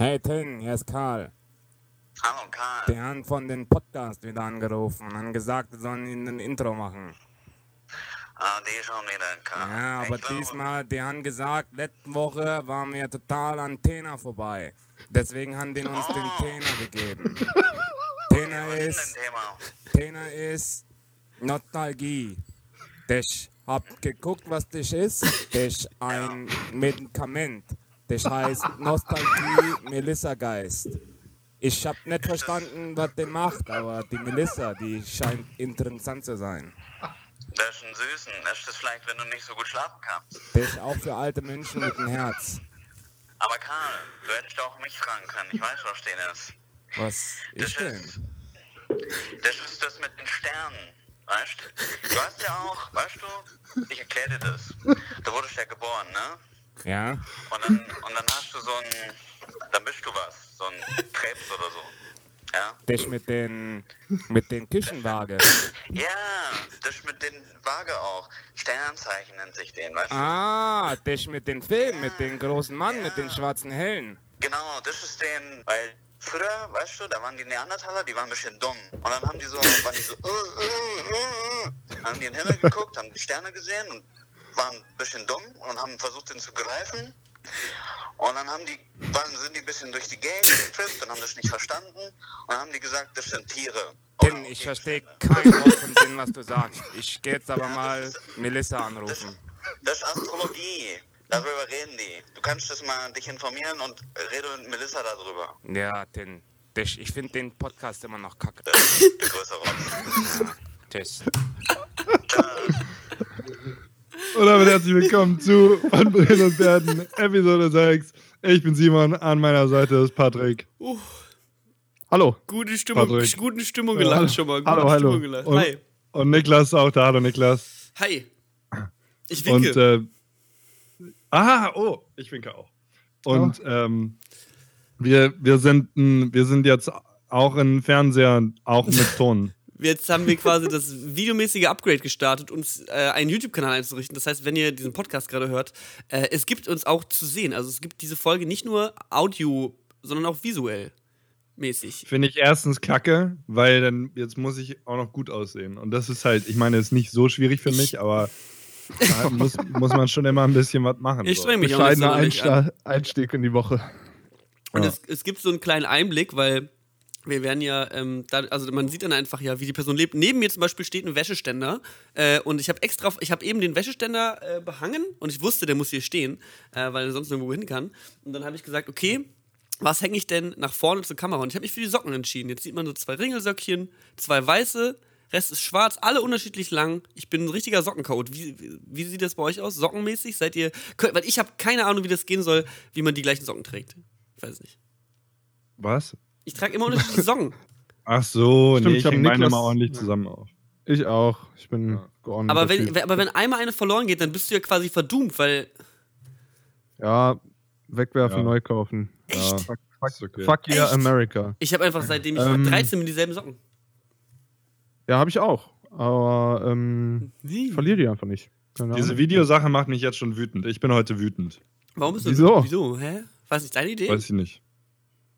Hey Tin, hier ist Karl. Hallo Karl. Die haben von den Podcast wieder angerufen und haben gesagt, wir sollen ihnen ein Intro machen. Ah, die schon wieder, Karl. Ja, aber glaube- diesmal, die haben gesagt, letzte Woche waren wir total an Tena vorbei. Deswegen haben die uns den Tena gegeben. Tena ist? Tena ist Nostalgie. Ich hab geguckt, was das ist. Das ist ein Medikament. Das heißt Nostalgie Melissa Geist. Ich hab nicht verstanden, was der macht, aber die Melissa, die scheint interessant zu sein. Das ist ein Süßen. Das ist das vielleicht, wenn du nicht so gut schlafen kannst. Das ist auch für alte Menschen mit dem Herz. Aber Karl, du hättest auch mich fragen können. Ich weiß, was stehen ist. Was Das ist ist, denn? das ist das mit den Sternen. Weißt du? Du hast ja auch, weißt du, ich erkläre dir das. Du wurdest ja geboren, ne? Ja? Und dann, und dann hast du so ein, dann bist du was, so ein Krebs oder so. Ja? Das mit den, mit den Küchenwaage. Ja, das mit den Waage auch. Sternzeichen nennt sich den, weißt du? Ah, das mit den Filmen, mit den großen Mann, mit den schwarzen Hellen. Genau, das ist den, weil früher, weißt du, da waren die Neandertaler, die waren ein bisschen dumm. Und dann haben die so, waren die so, uh, uh, uh, uh, haben die in den Himmel geguckt, haben die Sterne gesehen und waren ein bisschen dumm und haben versucht, den zu greifen. Und dann haben die, waren, sind die ein bisschen durch die Gegend getrippt und haben das nicht verstanden. Und dann haben die gesagt, das sind Tiere. Tim, ich verstehe Gegenstände. kein Wort von dem, was du sagst. Ich gehe jetzt aber mal Melissa Das, anrufen. das ist Astrologie. Darüber reden die. Du kannst das mal dich informieren und rede mit Melissa darüber. Ja, Tim. Das, ich finde den Podcast immer noch kacke. Das ist Rotz. Tschüss. Und damit herzlich willkommen zu Von Brillen und Werden, Episode 6. Ich bin Simon, an meiner Seite ist Patrick. Uh, Hallo. gute Stimmung, Patrick. gute Stimmung gelacht hallo. schon mal. Gute Hallo, hallo. Stimmung gelacht. Und- Hi. Und Niklas ist auch da. Hallo Niklas. Hi. Ich winke. Und äh, aha, oh, ich winke auch. Und ähm, wir, wir, sind, ein- wir sind jetzt auch in Fernseher, auch mit Ton. Jetzt haben wir quasi das videomäßige Upgrade gestartet, uns äh, einen YouTube-Kanal einzurichten. Das heißt, wenn ihr diesen Podcast gerade hört, äh, es gibt uns auch zu sehen. Also es gibt diese Folge nicht nur Audio, sondern auch visuell mäßig. Finde ich erstens kacke, weil dann jetzt muss ich auch noch gut aussehen. Und das ist halt, ich meine, ist nicht so schwierig für mich, aber da muss, muss man schon immer ein bisschen was machen. Ich so. streng mich auch nicht an. Einsta- Einstieg in die Woche. Und Ja. es, es gibt so einen kleinen Einblick, weil wir werden ja, ähm, da, also man sieht dann einfach ja, wie die Person lebt. Neben mir zum Beispiel steht ein Wäscheständer äh, und ich habe extra, ich habe eben den Wäscheständer äh, behangen und ich wusste, der muss hier stehen, äh, weil er sonst nirgendwo hin kann. Und dann habe ich gesagt, okay, was hänge ich denn nach vorne zur Kamera? Und ich habe mich für die Socken entschieden. Jetzt sieht man so zwei Ringelsöckchen, zwei weiße, Rest ist schwarz, alle unterschiedlich lang. Ich bin ein richtiger Sockenchaot. Wie, wie, sieht das bei euch aus? Sockenmäßig? Seid ihr. Könnt, weil ich habe keine Ahnung, wie das gehen soll, wie man die gleichen Socken trägt. Ich weiß nicht. Was? Ich trage immer unterschiedliche Socken. Ach so, Stimmt, nee, ich ich hab hänge meine mal ordentlich zusammen auf. Ich auch. Ich bin Ja. geordnet. Aber wenn, aber wenn einmal eine verloren geht, dann bist du ja quasi verdummt, weil. Ja, wegwerfen, Ja. neu kaufen. Echt? Ja. Fuck, Ist okay. fuck yeah, Echt? America. Ich habe einfach seitdem ich Ähm, 13 bin dieselben Socken. Ja, habe ich auch. Aber ähm, ich verliere die einfach nicht. Keine Diese Ahnung. Videosache macht mich jetzt schon wütend. Ich bin heute wütend. Warum bist du. Wieso? Wieso? Hä? War es nicht deine Idee? Weiß ich nicht.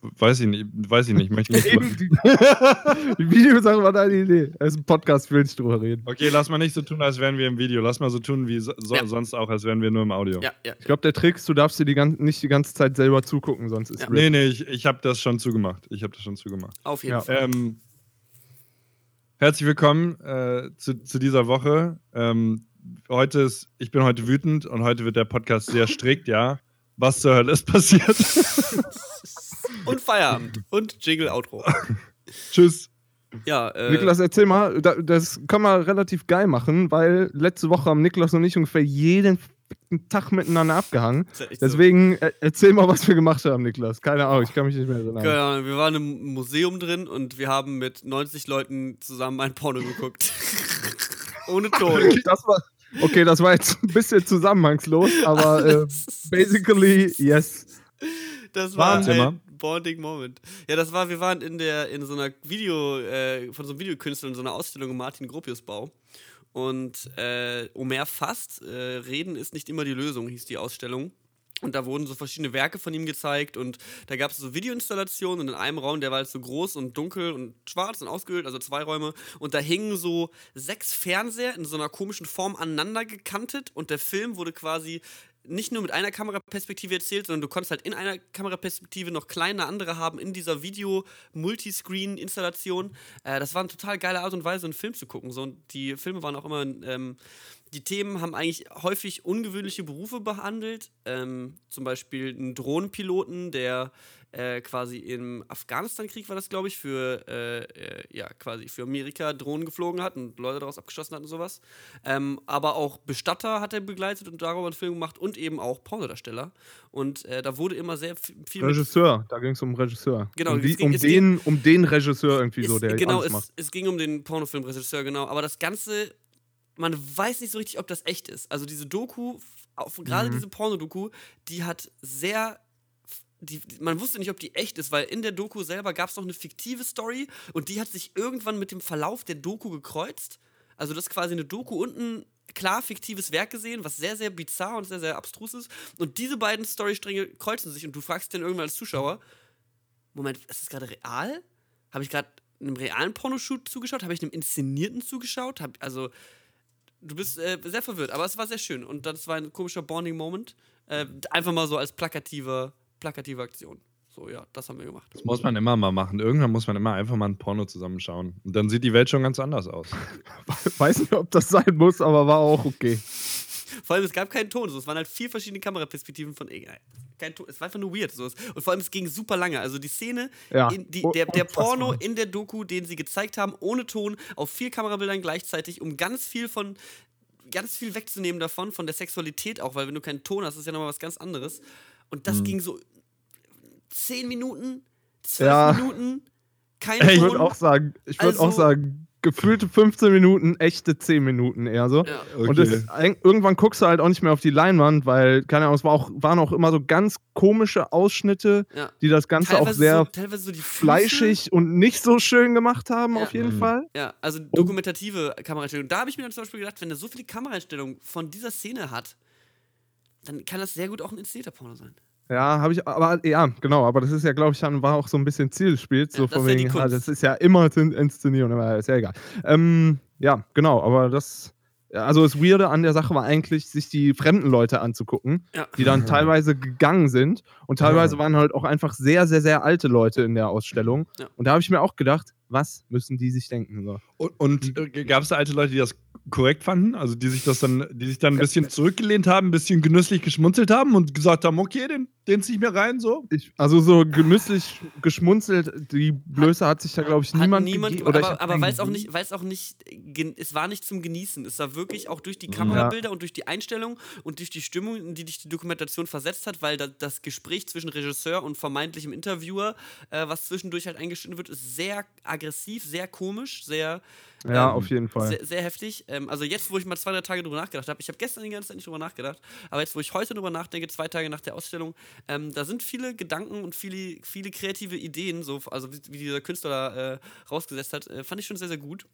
Weiß ich nicht. Weiß ich nicht. Möchte nicht die, Videosache war deine Idee. Es ist ein Podcast, will nicht drüber reden. okay, lass mal nicht so tun, als wären wir im Video. Lass mal so tun, wie so, Ja. sonst auch, als wären wir nur im Audio. Ja, ja. Ich glaube, der Trick ist, du darfst dir die gan nicht die ganze Zeit selber zugucken, sonst ist Ja. Nee, nee, ich, ich habe das schon zugemacht. Ich habe das schon zugemacht. Auf jeden Ja. Fall. Ähm, herzlich willkommen äh, zu, zu dieser Woche. Ähm, heute ist, ich bin heute wütend und heute wird der Podcast sehr strikt, ja. Was zur Hölle ist passiert? Und Feierabend. Und Jingle Outro. Tschüss. Ja, äh. Niklas, erzähl mal, da, das kann man relativ geil machen, weil letzte Woche haben Niklas und ich ungefähr jeden Tag miteinander abgehangen. echt so. Deswegen äh, erzähl mal, was wir gemacht haben, Niklas. Keine Ahnung, ich kann mich nicht mehr erinnern. Ahnung, wir waren im Museum drin und wir haben mit 90 Leuten zusammen ein Porno geguckt. Ohne Ton. Das war, okay, das war jetzt ein bisschen zusammenhangslos, aber äh, basically, yes. Das war ein bonding Moment. Ja, das war, wir waren in der in so einer Video, äh, von so einem Videokünstler in so einer Ausstellung im Martin Gropius Bau. Und äh, Omer Fast, äh, Reden ist nicht immer die Lösung, hieß die Ausstellung. Und da wurden so verschiedene Werke von ihm gezeigt und da gab es so Videoinstallationen und in einem Raum, der war halt so groß und dunkel und schwarz und ausgehöhlt, also zwei Räume. Und da hingen so sechs Fernseher in so einer komischen Form aneinander gekantet und der Film wurde quasi nicht nur mit einer Kameraperspektive erzählt, sondern du konntest halt in einer Kameraperspektive noch kleine andere haben in dieser Video-Multiscreen-Installation. Äh, das war eine total geile Art und Weise, einen Film zu gucken. So, und die Filme waren auch immer ähm, die Themen haben eigentlich häufig ungewöhnliche Berufe behandelt. Ähm, zum Beispiel einen Drohnenpiloten, der äh, quasi im Afghanistan-Krieg war das, glaube ich, für, äh, äh, ja, quasi für Amerika Drohnen geflogen hat und Leute daraus abgeschossen hat und sowas. Ähm, aber auch Bestatter hat er begleitet und darüber einen Film gemacht und eben auch Pornodarsteller. Und äh, da wurde immer sehr viel. Regisseur, da ging es um Regisseur. Genau, um, die, ging- um, den, um den Regisseur irgendwie es, so, der genau, es, es ging um den Pornofilmregisseur, genau. Aber das Ganze, man weiß nicht so richtig, ob das echt ist. Also diese Doku, gerade Mhm. diese Pornodoku, die hat sehr. Die, die- man wusste nicht, ob die echt ist, weil in der Doku selber gab es noch eine fiktive Story und die hat sich irgendwann mit dem Verlauf der Doku gekreuzt. Also das ist quasi eine Doku und ein klar fiktives Werk gesehen, was sehr, sehr bizarr und sehr, sehr abstrus ist. Und diese beiden Storystränge kreuzen sich und du fragst dann irgendwann als Zuschauer, Moment, ist das gerade real? Habe ich gerade einem realen Pornoshoot zugeschaut? Habe ich einem inszenierten zugeschaut? Hab, also, du bist äh, sehr verwirrt, aber es war sehr schön. Und das war ein komischer Bonding-Moment. Äh, einfach mal so als plakativer, plakative Aktion. So, ja, das haben wir gemacht. Das muss man immer mal machen. Irgendwann muss man immer einfach mal ein Porno zusammenschauen. Und dann sieht die Welt schon ganz anders aus. Weiß nicht, ob das sein muss, aber war auch okay. Vor allem, es gab keinen Ton. So. Es waren halt vier verschiedene Kameraperspektiven von. Egal. Kein Ton. Es war einfach nur weird. So. Und vor allem, es ging super lange. Also die Szene, Ja. in, die, Oh, der, der. Porno in der Doku, den sie gezeigt haben, ohne Ton, auf vier Kamerabildern gleichzeitig, um ganz viel von. Ganz viel wegzunehmen davon, von der Sexualität auch, weil wenn du keinen Ton hast, ist ja nochmal was ganz anderes. Und das ging so zehn Minuten, zwölf Ja. Minuten, kein Ich Ton. würde auch sagen, ich würde auch Also- sagen, gefühlte 15 Minuten, echte 10 Minuten eher so. ja. Und das, irgendwann guckst du halt auch nicht mehr auf die Leinwand, weil, keine Ahnung, es war auch, waren auch immer so ganz komische Ausschnitte, Ja. die das Ganze auch sehr so, teilweise so fleischig und nicht so schön gemacht haben, Ja. auf jeden Mhm. Fall. Ja, also dokumentative Kameraeinstellungen. Da habe ich mir dann zum Beispiel gedacht, wenn er so viele Kameraeinstellungen von dieser Szene hat, dann kann das sehr gut auch ein inszenierter Porno sein. Ja, habe ich, aber ja, genau, aber das ist ja, glaube ich, dann war auch so ein bisschen Ziel des Spiels, so Ja, das von ist ja die wegen, ja, Kunst. das ist ja immer in- Inszenierung, aber ist ja egal. Ähm, ja, genau, aber das, also das Weirde an der Sache war eigentlich, sich die fremden Leute anzugucken, Ja. die dann teilweise gegangen sind und teilweise waren halt auch einfach sehr, sehr, sehr alte Leute in der Ausstellung. Ja. Und da habe ich mir auch gedacht, was müssen die sich denken? So. Und, und äh, gab es da alte Leute, die das korrekt fanden? Also die sich das dann, die sich dann ein bisschen zurückgelehnt haben, ein bisschen genüsslich geschmunzelt haben und gesagt haben, okay, den, den zieh ich mir rein, so? Ich, also so genüsslich geschmunzelt, die Blöße hat sich da, glaube ich, Hat niemand, niemand gege- aber, aber weil es auch nicht, weil es auch nicht, es war nicht zum Genießen. Es war wirklich auch durch die. Kamerabilder und durch die Einstellung und durch die Stimmung, in die dich die Dokumentation versetzt hat, weil da, das Gespräch zwischen Regisseur und vermeintlichem Interviewer, äh, was zwischendurch halt eingeschnitten wird, ist sehr aggressiv, sehr komisch, sehr Ja, ähm, auf jeden Fall. Sehr, sehr heftig. Ähm, also jetzt, wo ich mal zwei, drei Tage drüber nachgedacht habe, ich habe gestern die ganze Zeit nicht drüber nachgedacht, aber jetzt, wo ich heute drüber nachdenke, zwei Tage nach der Ausstellung, ähm, da sind viele Gedanken und viele, viele kreative Ideen, so, also wie, wie dieser Künstler da äh, rausgesetzt hat, äh, fand ich schon sehr, sehr gut.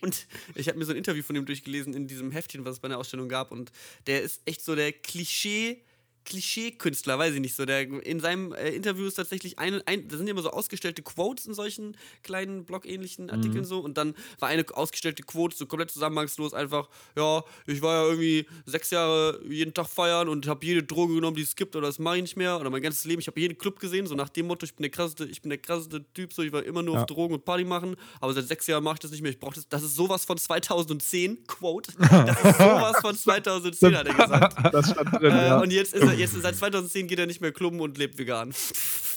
Und ich habe mir so ein Interview von ihm durchgelesen in diesem Heftchen, was es bei der Ausstellung gab. Und der ist echt so der Klischee. Klischee-Künstler, weiß ich nicht so. Der, in seinem äh, Interview ist tatsächlich ein, ein, da sind ja immer so ausgestellte Quotes in solchen kleinen blogähnlichen Artikeln so. Und dann war eine ausgestellte Quote so komplett zusammenhangslos einfach, ja, ich war ja irgendwie sechs Jahre jeden Tag feiern und habe jede Droge genommen, die es gibt, oder das mache ich nicht mehr. Oder mein ganzes Leben, ich habe jeden Club gesehen, so nach dem Motto, ich bin der krasseste, ich bin der krasseste Typ, so ich war immer nur Ja. auf Drogen und Party machen, aber seit sechs Jahren mache ich das nicht mehr. Ich brauche das. Das ist sowas von 2010, Quote. Das ist sowas von 2010, hat er gesagt. Das stand drin, Äh, ja. Und jetzt ist er, jetzt seit 2010 geht er nicht mehr klubben und lebt vegan.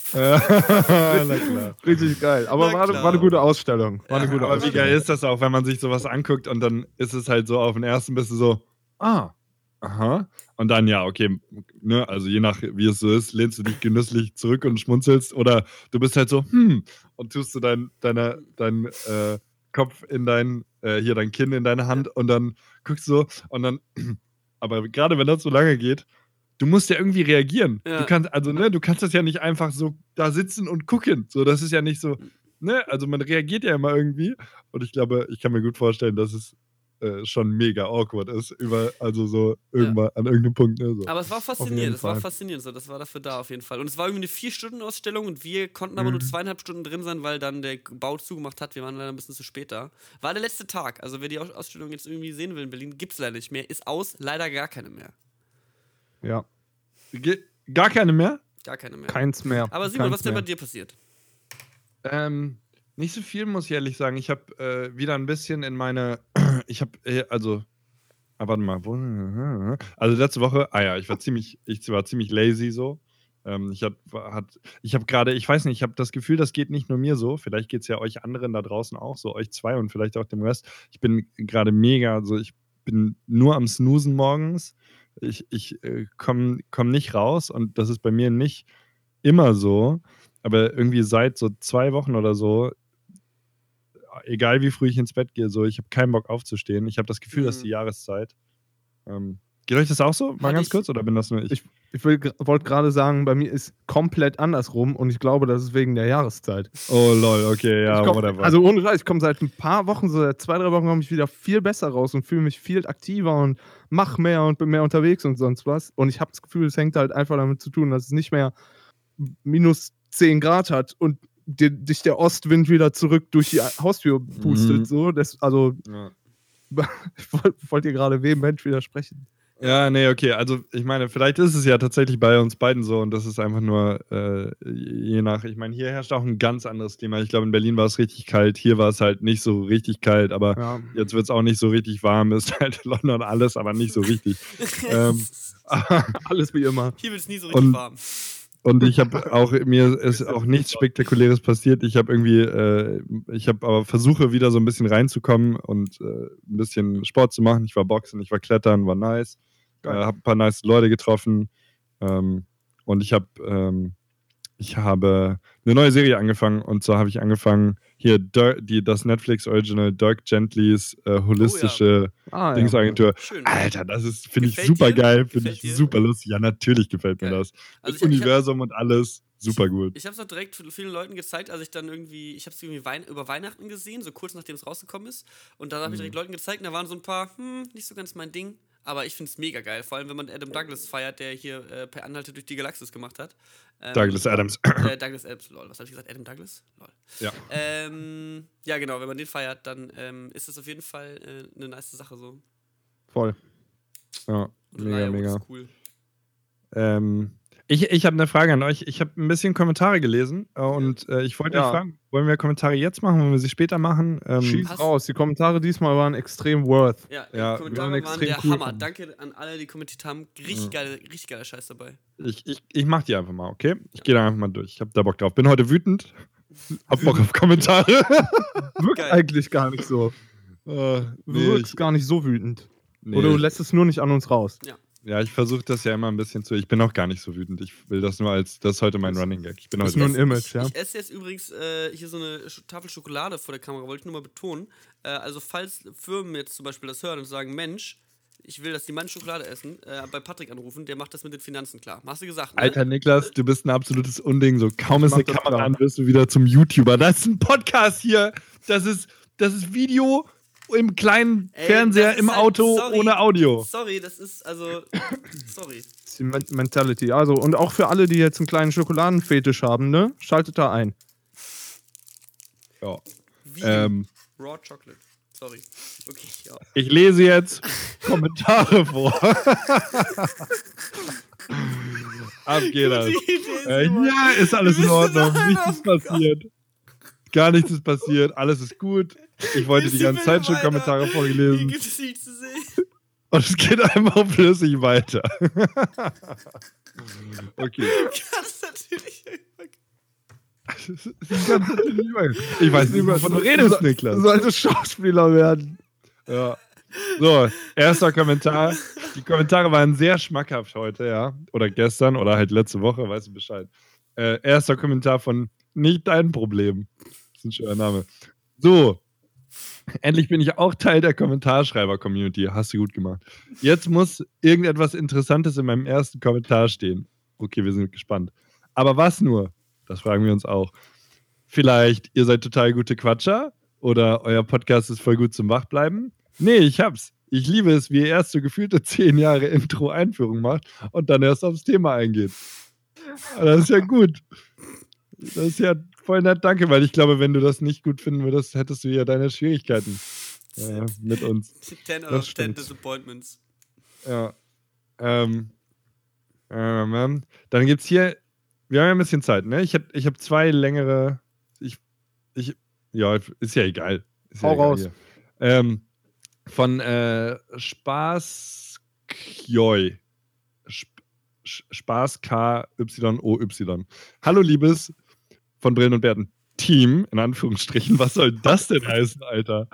Na klar. Richtig geil. Aber war, klar. war eine gute Ausstellung. War eine Ja, gute aber wie geil ist das auch, wenn man sich sowas anguckt und dann ist es halt so auf den ersten bist du so, ah, aha. Und dann ja, okay, ne, also je nach wie es so ist, lehnst du dich genüsslich zurück und schmunzelst oder du bist halt so, hm, und tust du dein, deine, dein äh, Kopf in dein, äh, hier dein Kinn in deine Hand und dann guckst du so und dann, aber gerade wenn das so lange geht, du musst ja irgendwie reagieren. Ja. Du kannst, also, ne, du kannst das ja nicht einfach so da sitzen und gucken. So, das ist ja nicht so, ne, also man reagiert ja immer irgendwie. Und ich glaube, ich kann mir gut vorstellen, dass es äh, schon mega awkward ist. Über, also so irgendwann an irgendeinem Punkt. Ne, so. Aber es war faszinierend, es war faszinierend so, das war dafür da auf jeden Fall. Und es war irgendwie eine Vier-Stunden-Ausstellung und wir konnten aber nur Mhm. zweieinhalb Stunden drin sein, weil dann der Bau zugemacht hat. Wir waren leider ein bisschen zu spät da. War der letzte Tag. Also wer die Aus- Ausstellung jetzt irgendwie sehen will in Berlin, gibt es leider nicht mehr. Ist aus, leider gar keine mehr. Ja, Ge- Gar keine mehr? Gar keine mehr. keins mehr. aber Simon, keins was ist denn bei dir passiert? Ähm, nicht so viel, muss ich ehrlich sagen. Ich habe äh, wieder ein bisschen in meine. Ich habe, äh, also. Ah, warte mal. wo- Also letzte Woche, ah ja, ich war ziemlich, ich war ziemlich lazy so. Ähm, ich habe hat, ich habe gerade, ich weiß nicht, ich habe das Gefühl, das geht nicht nur mir so. Vielleicht geht es ja euch anderen da draußen auch so, euch zwei und vielleicht auch dem Rest. Ich bin gerade mega, also ich bin nur am Snoosen morgens. Ich, ich äh, komme komm nicht raus und das ist bei mir nicht immer so. Aber irgendwie seit so zwei Wochen oder so, egal wie früh ich ins Bett gehe, so, ich habe keinen Bock aufzustehen. Ich habe das Gefühl, dass Mhm. die Jahreszeit. Ähm, geht euch das auch so? Mal Hatte ganz ich- kurz oder bin das nur ich? Ich- Ich wollte gerade sagen, bei mir ist komplett andersrum und ich glaube, das ist wegen der Jahreszeit. oh lol, okay, ja, komm, whatever. also ohne Scheiß, ich komme seit ein paar Wochen, so seit zwei, drei Wochen komme ich wieder viel besser raus und fühle mich viel aktiver und mach mehr und bin mehr unterwegs und sonst was. Und ich habe das Gefühl, es hängt halt einfach damit zu tun, dass es nicht mehr minus 10 Grad hat und dir, dich der Ostwind wieder zurück durch die Haustür pustet. Mhm. So. Das, also ja. ich wollte wollt dir gerade vehement widersprechen. Ja, nee, okay. Also ich meine, vielleicht ist es ja tatsächlich bei uns beiden so und das ist einfach nur äh, je nach, ich meine, hier herrscht auch ein ganz anderes Klima. Ich glaube, in Berlin war es richtig kalt, hier war es halt nicht so richtig kalt, aber Ja. jetzt wird es auch nicht so richtig warm. Ist halt in London alles, aber nicht so richtig. ähm, Alles wie immer. Hier wird es nie so richtig Und- warm. Und ich habe auch, mir ist auch nichts Spektakuläres passiert. Ich habe irgendwie, äh, ich habe aber versuche wieder so ein bisschen reinzukommen und äh, ein bisschen Sport zu machen. Ich war Boxen, ich war Klettern, war nice. Äh, habe ein paar nice Leute getroffen. Ähm, und ich habe, ähm, ich habe eine neue Serie angefangen. Und zwar habe ich angefangen, hier Dirk, die, das Netflix Original Dirk Gentlys äh, holistische Ah, ja. Dingsagentur. Schön. Alter, das ist, finde ich super dir? geil, finde ich dir? super lustig. Ja, natürlich gefällt mir Geil. das. Also das ich- ich hab- Universum und alles, super gut. Ich habe es auch direkt vielen Leuten gezeigt, als ich dann irgendwie, ich habe es irgendwie Wein über Weihnachten gesehen, so kurz nachdem es rausgekommen ist. Und da habe ich direkt Mhm. Leuten gezeigt, und da waren so ein paar, hm, nicht so ganz mein Ding. Aber ich finde es mega geil, vor allem wenn man Adam Douglas feiert, der hier äh, per Anhalte durch die Galaxis gemacht hat. Ähm, Douglas Adams. Äh, Douglas Adams, lol. Was habe ich gesagt? Adam Douglas? Lol. Ja. Ähm, ja, genau, wenn man den feiert, dann ähm, ist das auf jeden Fall äh, eine nice Sache so. Voll. Ja, Und mega, Reliable mega. ist cool. Ähm, ich ich habe eine Frage an euch. Ich habe ein bisschen Kommentare gelesen äh, und äh, ich wollte Ja. euch fragen, wollen wir Kommentare jetzt machen, wollen wir sie später machen? Ähm, Schieß raus. Die Kommentare diesmal waren extrem worth. Ja, Ja, die Kommentare waren waren extrem der cool Hammer. Danke an alle, die kommentiert haben. Richtig, geile, richtig geiler Scheiß dabei. ich ich, ich mache die einfach mal, okay? Ich gehe da einfach mal durch. Ich habe da Bock drauf. Bin heute wütend. Hab Bock auf Kommentare. Wirkt eigentlich gar nicht so. äh, Du nee, wirkst ich, gar nicht so wütend. nee, Oder du lässt es nur nicht an uns raus. ja, ich versuche das ja immer ein bisschen zu. Ich bin auch gar nicht so wütend. Ich will das nur als. Das ist heute mein Running Gag. Ich bin Das heute. ist nur ein Image, ich, ja. Ich esse jetzt übrigens äh, hier so eine Tafel Schokolade vor der Kamera, wollte ich nur mal betonen. Äh, also, falls Firmen jetzt zum Beispiel das hören und sagen: Mensch, ich will, dass die meine Schokolade essen, äh, bei Patrick anrufen, der macht das mit den Finanzen klar. Hast du gesagt? Ne? Alter Niklas, du bist ein absolutes Unding. So kaum ist eine das Kamera an, wirst du wieder zum YouTuber. Das ist ein Podcast hier. Das ist, das ist Video im kleinen Ey, Fernseher im halt- Auto sorry. ohne Audio. Sorry, das ist also. sorry. Das ist die Men Mentality. Also, und auch für alle, die jetzt einen kleinen Schokoladenfetisch haben, ne? Schaltet da ein. Ja. Wie Ähm, Raw Chocolate. Sorry. Okay, ja. ich lese jetzt Kommentare vor. Ab geht das. Äh, ja, ist alles in Ordnung. Nichts ist passiert. Gar nichts ist passiert. Alles ist gut. Ich wollte die ganze Zeit schon Kommentare Hier vorgelesen. gibt es nichts zu sehen. Und es geht einfach flüssig weiter. okay. Das ist natürlich. Ich weiß nicht, wovon du redest, Niklas. Du solltest Schauspieler werden. Ja. So, erster Kommentar. Die Kommentare waren sehr schmackhaft heute, ja. Oder gestern oder halt letzte Woche, weißt du Bescheid. Äh, erster Kommentar von Nicht dein Problem. Das ist ein schöner Name. So. Endlich bin ich auch Teil der Kommentarschreiber-Community. Hast du gut gemacht. Jetzt muss irgendetwas Interessantes in meinem ersten Kommentar stehen. Okay, wir sind gespannt. Aber was nur? Das fragen wir uns auch. Vielleicht, ihr seid total gute Quatscher oder euer Podcast ist voll gut zum Wachbleiben. Nee, ich hab's. Ich liebe es, wie er erst so gefühlte zehn Jahre Intro-Einführung macht und dann erst aufs Thema eingeht. Das ist ja gut. Das ist ja voll nett, danke, weil ich glaube, wenn du das nicht gut finden würdest, hättest du ja deine Schwierigkeiten äh, mit uns. 10 Das out of 10 stimmt. Disappointments. Ja. Ähm, ähm, dann gibt's hier, wir haben ja ein bisschen Zeit, ne? Ich habe ich hab zwei längere, ich, ich, ja, ist ja egal. Ist ja Hau egal raus. Ähm, von äh, Spaß Kjoi. Spaß K-Y-O-Y. Hallo, liebes von Brillen und Bärten. Team, in Anführungsstrichen. Was soll das denn heißen, Alter?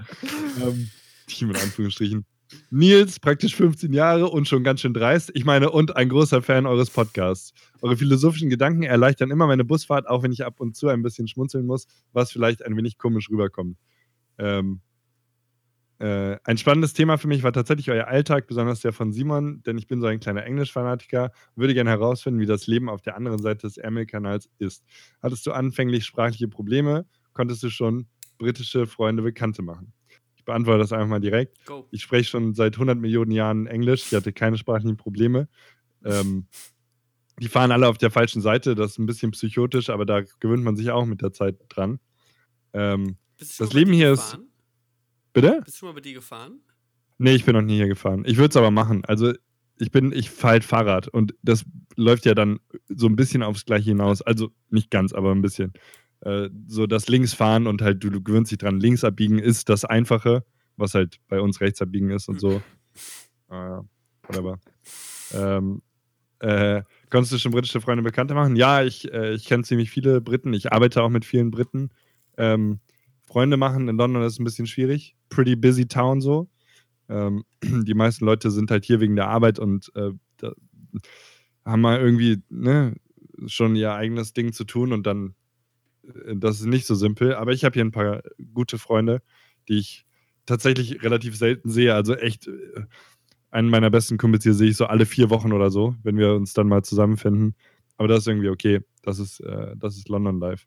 ähm, Team in Anführungsstrichen. Nils, praktisch 15 Jahre und schon ganz schön dreist. Ich meine, und ein großer Fan eures Podcasts. Eure philosophischen Gedanken erleichtern immer meine Busfahrt, auch wenn ich ab und zu ein bisschen schmunzeln muss, was vielleicht ein wenig komisch rüberkommt. Ähm, äh, ein spannendes Thema für mich war tatsächlich euer Alltag, besonders der von Simon, denn ich bin so ein kleiner Englischfanatiker, würde gerne herausfinden, wie das Leben auf der anderen Seite des Ärmelkanals ist. Hattest du anfänglich sprachliche Probleme? Konntest du schon britische Freunde, Bekannte machen? Ich beantworte das einfach mal direkt. Go. Ich spreche schon seit 100 Millionen Jahren Englisch. Ich hatte keine sprachlichen Probleme. Ähm, die fahren alle auf der falschen Seite. Das ist ein bisschen psychotisch, aber da gewöhnt man sich auch mit der Zeit dran. Ähm, Das Leben hier ist- gefahren? Bitte? Bist du mal bei dir gefahren? Nee, ich bin noch nie hier gefahren. Ich würde es aber machen. Also ich bin, ich fahre halt Fahrrad und das läuft ja dann so ein bisschen aufs Gleiche hinaus. Also nicht ganz, aber ein bisschen. Äh, so das Linksfahren und halt, du, du gewöhnst dich dran, links abbiegen ist das Einfache, was halt bei uns rechts abbiegen ist und so. Äh, whatever. Ähm, äh, konntest du schon britische Freunde Bekannte machen? Ja, ich, äh, ich kenne ziemlich viele Briten. Ich arbeite auch mit vielen Briten. Ähm, Freunde machen in London ist ein bisschen schwierig. Pretty busy town so. Ähm, die meisten Leute sind halt hier wegen der Arbeit und äh, haben mal irgendwie ne, schon ihr eigenes Ding zu tun und dann, äh, das ist nicht so simpel. Aber ich habe hier ein paar gute Freunde, die ich tatsächlich relativ selten sehe. Also echt, äh, einen meiner besten Kumpels hier sehe ich so alle vier Wochen oder so, wenn wir uns dann mal zusammenfinden. Aber das ist irgendwie okay. Das ist, äh, das ist London Life.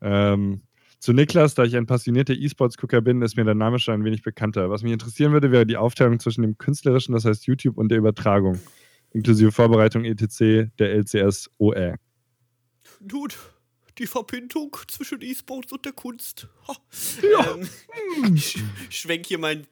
Ähm, zu Niklas, da ich ein passionierter E-Sports-Gucker bin, ist mir der Name schon ein wenig bekannter. Was mich interessieren würde, wäre die Aufteilung zwischen dem künstlerischen, das heißt YouTube, und der Übertragung, inklusive Vorbereitung etc. der LCS OE. Nun, die Verbindung zwischen E-Sports und der Kunst. Ha. Ja. Ähm, ich schwenk hier mein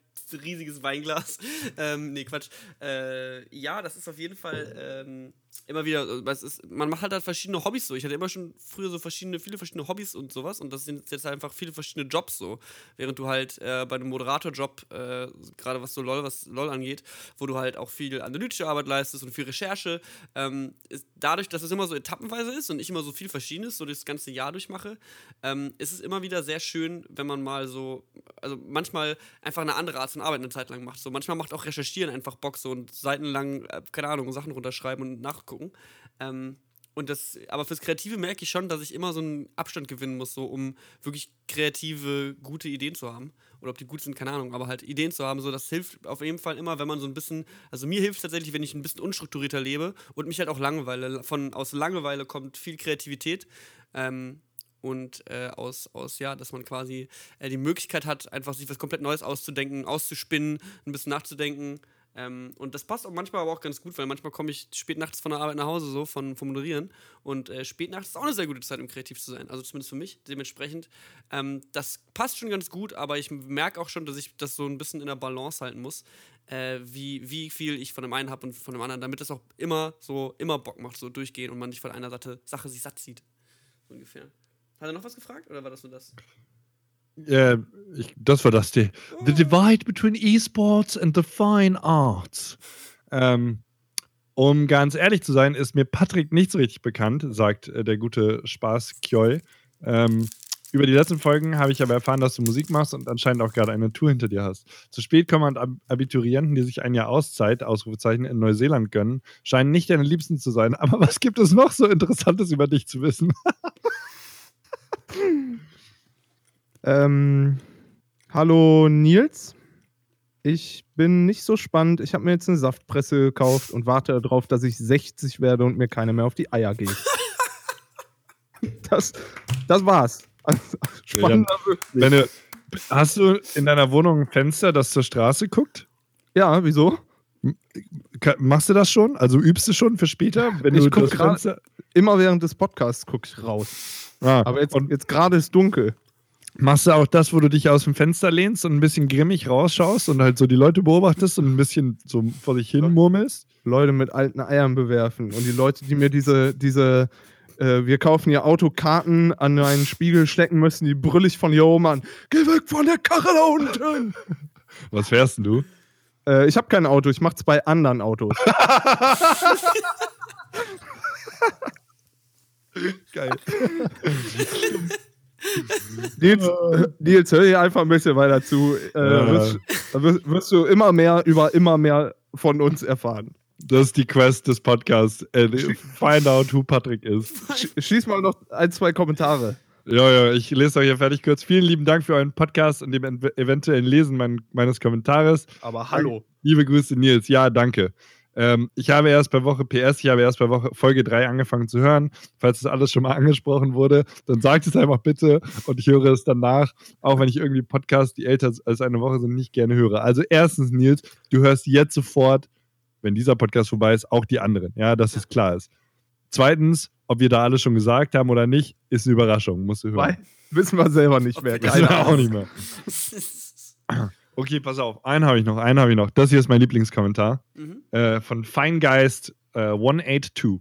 riesiges Weinglas. Ähm, nee, Quatsch. Äh, ja, das ist auf jeden Fall ähm, immer wieder, äh, ist, man macht halt, halt verschiedene Hobbys so. Ich hatte immer schon früher so verschiedene, viele verschiedene Hobbys und sowas und das sind jetzt einfach viele verschiedene Jobs so. Während du halt äh, bei einem Moderatorjob, äh, gerade was so LOL, was LOL angeht, wo du halt auch viel analytische Arbeit leistest und viel Recherche, ähm, ist dadurch, dass es immer so etappenweise ist und ich immer so viel Verschiedenes so das ganze Jahr durchmache, ähm, ist es immer wieder sehr schön, wenn man mal so, also manchmal einfach eine andere Art von Arbeit eine Zeit lang macht. So manchmal macht auch Recherchieren einfach Bock so und seitenlang, äh, keine Ahnung, Sachen runterschreiben und nachgucken. Ähm, und das, aber fürs Kreative merke ich schon, dass ich immer so einen Abstand gewinnen muss, so um wirklich kreative, gute Ideen zu haben. Oder ob die gut sind, keine Ahnung, aber halt Ideen zu haben, so das hilft auf jeden Fall immer, wenn man so ein bisschen, also mir hilft es tatsächlich, wenn ich ein bisschen unstrukturierter lebe und mich halt auch langweile. Von aus Langeweile kommt viel Kreativität. Ähm, und äh, aus, aus, ja, dass man quasi äh, die Möglichkeit hat, einfach sich was komplett Neues auszudenken, auszuspinnen, ein bisschen nachzudenken. Ähm, und das passt auch manchmal aber auch ganz gut, weil manchmal komme ich spät nachts von der Arbeit nach Hause, so von, vom Moderieren. Und äh, spät nachts ist auch eine sehr gute Zeit, um kreativ zu sein. Also zumindest für mich. Dementsprechend, ähm, das passt schon ganz gut, aber ich merke auch schon, dass ich das so ein bisschen in der Balance halten muss, äh, wie, wie viel ich von dem einen habe und von dem anderen, damit das auch immer so, immer Bock macht, so durchgehen und man nicht von einer Seite, Sache sich satt sieht. So ungefähr. Hat er noch was gefragt oder war das nur das? Äh, ich, das war das. Die, the divide between esports and the fine arts. Ähm, um ganz ehrlich zu sein, ist mir Patrick nicht so richtig bekannt, sagt äh, der gute Spaß Kjoi. Ähm, über die letzten Folgen habe ich aber erfahren, dass du Musik machst und anscheinend auch gerade eine Tour hinter dir hast. Zu spät kommen Ab Abiturienten, die sich ein Jahr Auszeit, Ausrufezeichen, in Neuseeland gönnen, scheinen nicht deine Liebsten zu sein. Aber was gibt es noch so Interessantes über dich zu wissen? Ähm, hallo Nils. Ich bin nicht so spannend. Ich habe mir jetzt eine Saftpresse gekauft und warte darauf, dass ich 60 werde und mir keiner mehr auf die Eier geht. das, das war's. Spannender du, Hast du in deiner Wohnung ein Fenster, das zur Straße guckt? Ja, wieso? Machst du das schon? Also übst du schon für später? Wenn Ich du guck das grad- Fenster- Immer während des Podcasts gucke ich raus. Ah, Aber jetzt, jetzt gerade ist dunkel. Machst du auch das, wo du dich aus dem Fenster lehnst und ein bisschen grimmig rausschaust und halt so die Leute beobachtest und ein bisschen so vor dich hin murmelst? Leute mit alten Eiern bewerfen. Und die Leute, die mir diese, diese, äh, wir kaufen ihr Autokarten an einen Spiegel stecken müssen, die brüll ich von hier oben an. Geh weg von der Karre da unten! Was fährst denn du? äh, ich habe kein Auto, ich mach's bei anderen Autos. Geil. Nils, Nils, hör hier einfach ein bisschen weiter zu. Äh, Ja. wirst, wirst, wirst du immer mehr über immer mehr von uns erfahren. Das ist die Quest des Podcasts. Äh, find out who Patrick ist. Sch schieß mal noch ein, zwei Kommentare. Ja, ja, ich lese euch hier fertig kurz. Vielen lieben Dank für euren Podcast und dem ev- eventuellen Lesen mein, meines Kommentares. Aber Liebe Grüße, Nils. Ja, danke. Ähm, ich habe erst bei Woche PS, ich habe erst bei Woche Folge 3 angefangen zu hören. Falls das alles schon mal angesprochen wurde, dann sagt es einfach bitte und ich höre es danach, auch wenn ich irgendwie Podcasts, die älter als eine Woche sind, nicht gerne höre. Also erstens, Nils, du hörst jetzt sofort, wenn dieser Podcast vorbei ist, auch die anderen. Ja, dass es klar ist. Zweitens, ob wir da alles schon gesagt haben oder nicht, ist eine Überraschung, musst du hören. Weil, wissen wir selber nicht mehr. Keine auch nicht mehr. Okay, pass auf. Einen habe ich noch, einen habe ich noch. Das hier ist mein Lieblingskommentar mhm. äh, von Feingeist äh, 182.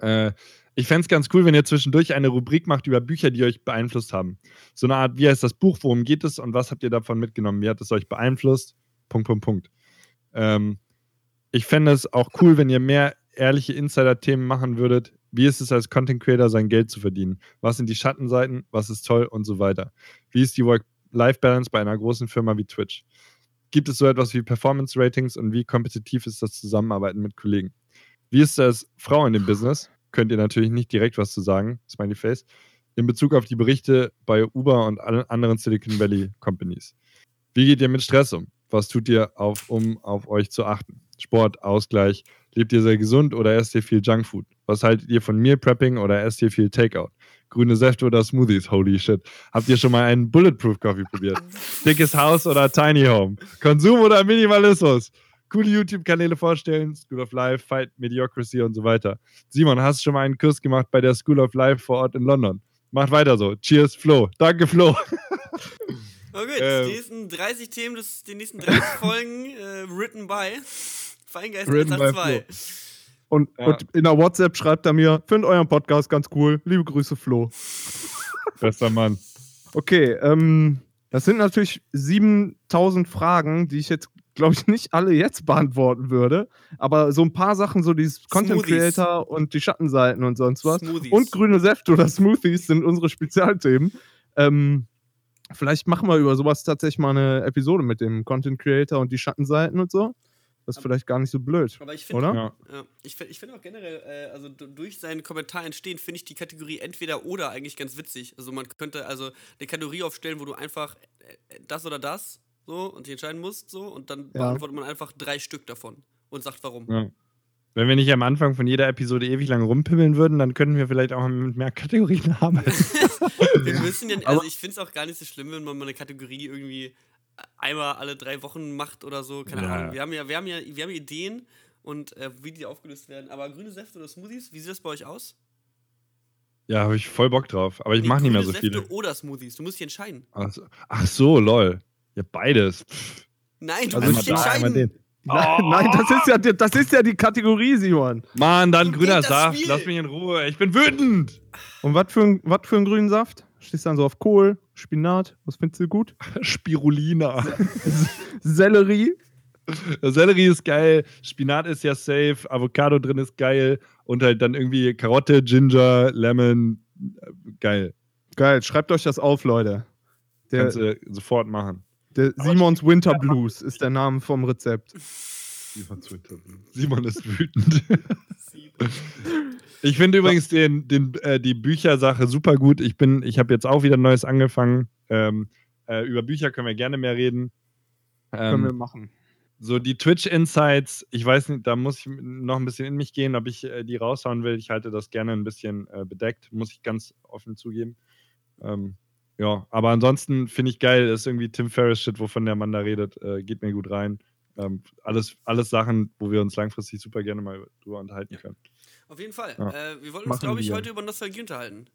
Äh, ich fände es ganz cool, wenn ihr zwischendurch eine Rubrik macht über Bücher, die euch beeinflusst haben. So eine Art, wie heißt das Buch, worum geht es und was habt ihr davon mitgenommen? Wie hat es euch beeinflusst? Punkt, Punkt, Punkt. Ähm, ich fände es auch cool, wenn ihr mehr ehrliche Insider-Themen machen würdet. Wie ist es als Content Creator, sein Geld zu verdienen? Was sind die Schattenseiten? Was ist toll und so weiter? Wie ist die Work-Life-Balance bei einer großen Firma wie Twitch? Gibt es so etwas wie Performance-Ratings und wie kompetitiv ist das Zusammenarbeiten mit Kollegen? Wie ist das Frau in dem Business? Könnt ihr natürlich nicht direkt was zu sagen, Smiley Face, in Bezug auf die Berichte bei Uber und anderen Silicon Valley Companies. Wie geht ihr mit Stress um? Was tut ihr, auf, um auf euch zu achten? Sport, Ausgleich, lebt ihr sehr gesund oder esst ihr viel Junkfood? Was haltet ihr von Meal Prepping oder esst ihr viel Takeout? Grüne Säfte oder Smoothies? Holy shit. Habt ihr schon mal einen Bulletproof Coffee probiert? Dickes Haus oder Tiny Home? Konsum oder Minimalismus? Coole YouTube-Kanäle vorstellen, School of Life, Fight Mediocracy und so weiter. Simon, hast du schon mal einen Kurs gemacht bei der School of Life vor Ort in London? Macht weiter so. Cheers, Flo. Danke, Flo. Okay, Ähm. die nächsten 30 Themen, die nächsten 30 Folgen, äh, written by Feingeist Written by 2. Und, Ja. und in der WhatsApp schreibt er mir, finde euren Podcast ganz cool. Liebe Grüße, Flo. Bester Mann. Okay, ähm, das sind natürlich 7000 Fragen, die ich jetzt, glaube ich, nicht alle jetzt beantworten würde. Aber so ein paar Sachen, so dieses Content. Creator und die Schattenseiten und sonst was. Smoothies. Und grüne Säfte oder Smoothies sind unsere Spezialthemen. Ähm, vielleicht machen wir über sowas tatsächlich mal eine Episode mit dem Content Creator und die Schattenseiten und so. Das ist vielleicht gar nicht so blöd, Aber ich finde, oder? Ja. Ja, ich finde ich find auch generell, äh, also du- durch seinen Kommentar entstehen, finde ich die Kategorie entweder oder eigentlich ganz witzig. Also man könnte also eine Kategorie aufstellen, wo du einfach äh, das oder das so und dich entscheiden musst so und dann Ja. beantwortet man einfach drei Stück davon und sagt warum. Ja. Wenn wir nicht am Anfang von jeder Episode ewig lang rumpimmeln würden, dann könnten wir vielleicht auch mit mehr Kategorien arbeiten. Wir müssen ja, also ich finde es auch gar nicht so schlimm, wenn man mal eine Kategorie irgendwie einmal alle drei Wochen macht oder so. Keine Ja. Ahnung. Wir haben ja, wir haben ja, wir haben Ideen und äh, wie die aufgelöst werden. Aber grüne Säfte oder Smoothies, wie sieht das bei euch aus? ja, habe ich voll Bock drauf. Aber ich Nee, mache nicht mehr grüne so Säfte viele. oder Smoothies. Du musst dich entscheiden. Ach so, ach so, lol. Ja, beides. Pff. Nein, du Also musst dich entscheiden. den. Nein, nein das, ist ja, das ist ja die Kategorie, Simon. Mann, dann grüner Saft. Spiel. Lass mich in Ruhe. Ich bin wütend. Und was für, ein- was für einen grünen Saft? Stehst dann so auf Kohl, Spinat, was findest du gut? Spirulina. Sellerie. Sellerie ist geil. Spinat ist ja safe. Avocado drin ist geil. Und halt dann irgendwie Karotte, Ginger, Lemon. Äh, Geil. Geil, schreibt euch das auf, Leute. Der, Kannst du sofort machen. der Simons Winter Blues ist der Name vom Rezept. Simon ist wütend. Ich finde übrigens den, den, äh, die Büchersache super gut. Ich bin, ich habe jetzt auch wieder Neues angefangen. Ähm, äh, über Bücher können wir gerne mehr reden. Können wir Ähm, machen. so die Twitch Insights, ich weiß nicht, da muss ich noch ein bisschen in mich gehen, ob ich äh, die raushauen will. Ich halte das gerne ein bisschen äh, bedeckt, muss ich ganz offen zugeben. Ähm, ja, aber ansonsten finde ich geil, ist irgendwie Tim Ferriss-Shit, wovon der Mann da redet, äh, geht mir gut rein. Ähm, alles, alles Sachen, wo wir uns langfristig super gerne mal drüber unterhalten können. Auf jeden Fall. Ja. Äh, wir wollten uns, glaube ich, heute über Nostalgie unterhalten.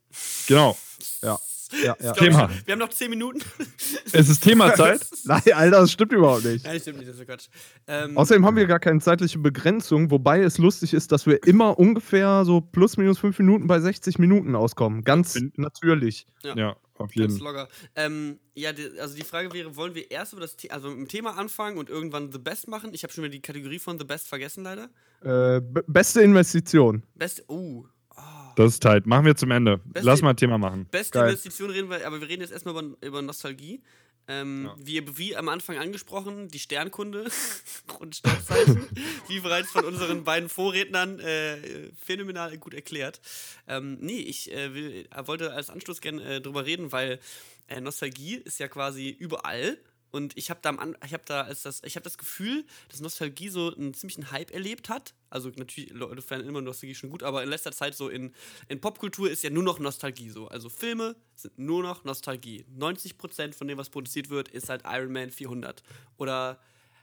Genau. Ja. Ja, Das ja. glaub ich, Thema. Wir haben noch 10 Minuten. Es ist Themazeit. Nein, Alter, das stimmt überhaupt nicht. Nein, stimmt nicht, das ist Quatsch. Ähm, Außerdem haben wir gar keine zeitliche Begrenzung, wobei es lustig ist, dass wir immer ungefähr so plus minus fünf Minuten bei 60 Minuten auskommen. Ganz Bin- natürlich. ja, auf jeden Fall. Ähm, ja, die, also die Frage wäre, wollen wir erst über das The also mit dem Thema anfangen und irgendwann The Best machen? Ich habe schon wieder die Kategorie von The Best vergessen, leider. Äh, be- beste Investition. Best, oh, oh. Das ist tight. Machen wir zum Ende. Beste- Lass mal ein Thema machen. Beste Geil. Investition reden wir, aber wir reden jetzt erstmal über, über Nostalgie. Ähm, Ja. wie, wie am Anfang angesprochen, die Sternkunde und Sternzeichen, wie bereits von unseren beiden Vorrednern äh, phänomenal gut erklärt. Ähm, nee, ich äh, will, äh, wollte als Anschluss gerne äh, drüber reden, weil äh, Nostalgie ist ja quasi überall. Und ich habe da, am An- ich hab da als das, ich habe das Gefühl, dass Nostalgie so einen ziemlichen Hype erlebt hat. Also natürlich, Leute fanden immer Nostalgie schon gut, aber in letzter Zeit so in, in Popkultur ist ja nur noch Nostalgie so. Also Filme sind nur noch Nostalgie. 90% von dem, was produziert wird, ist halt Iron Man 400. Oder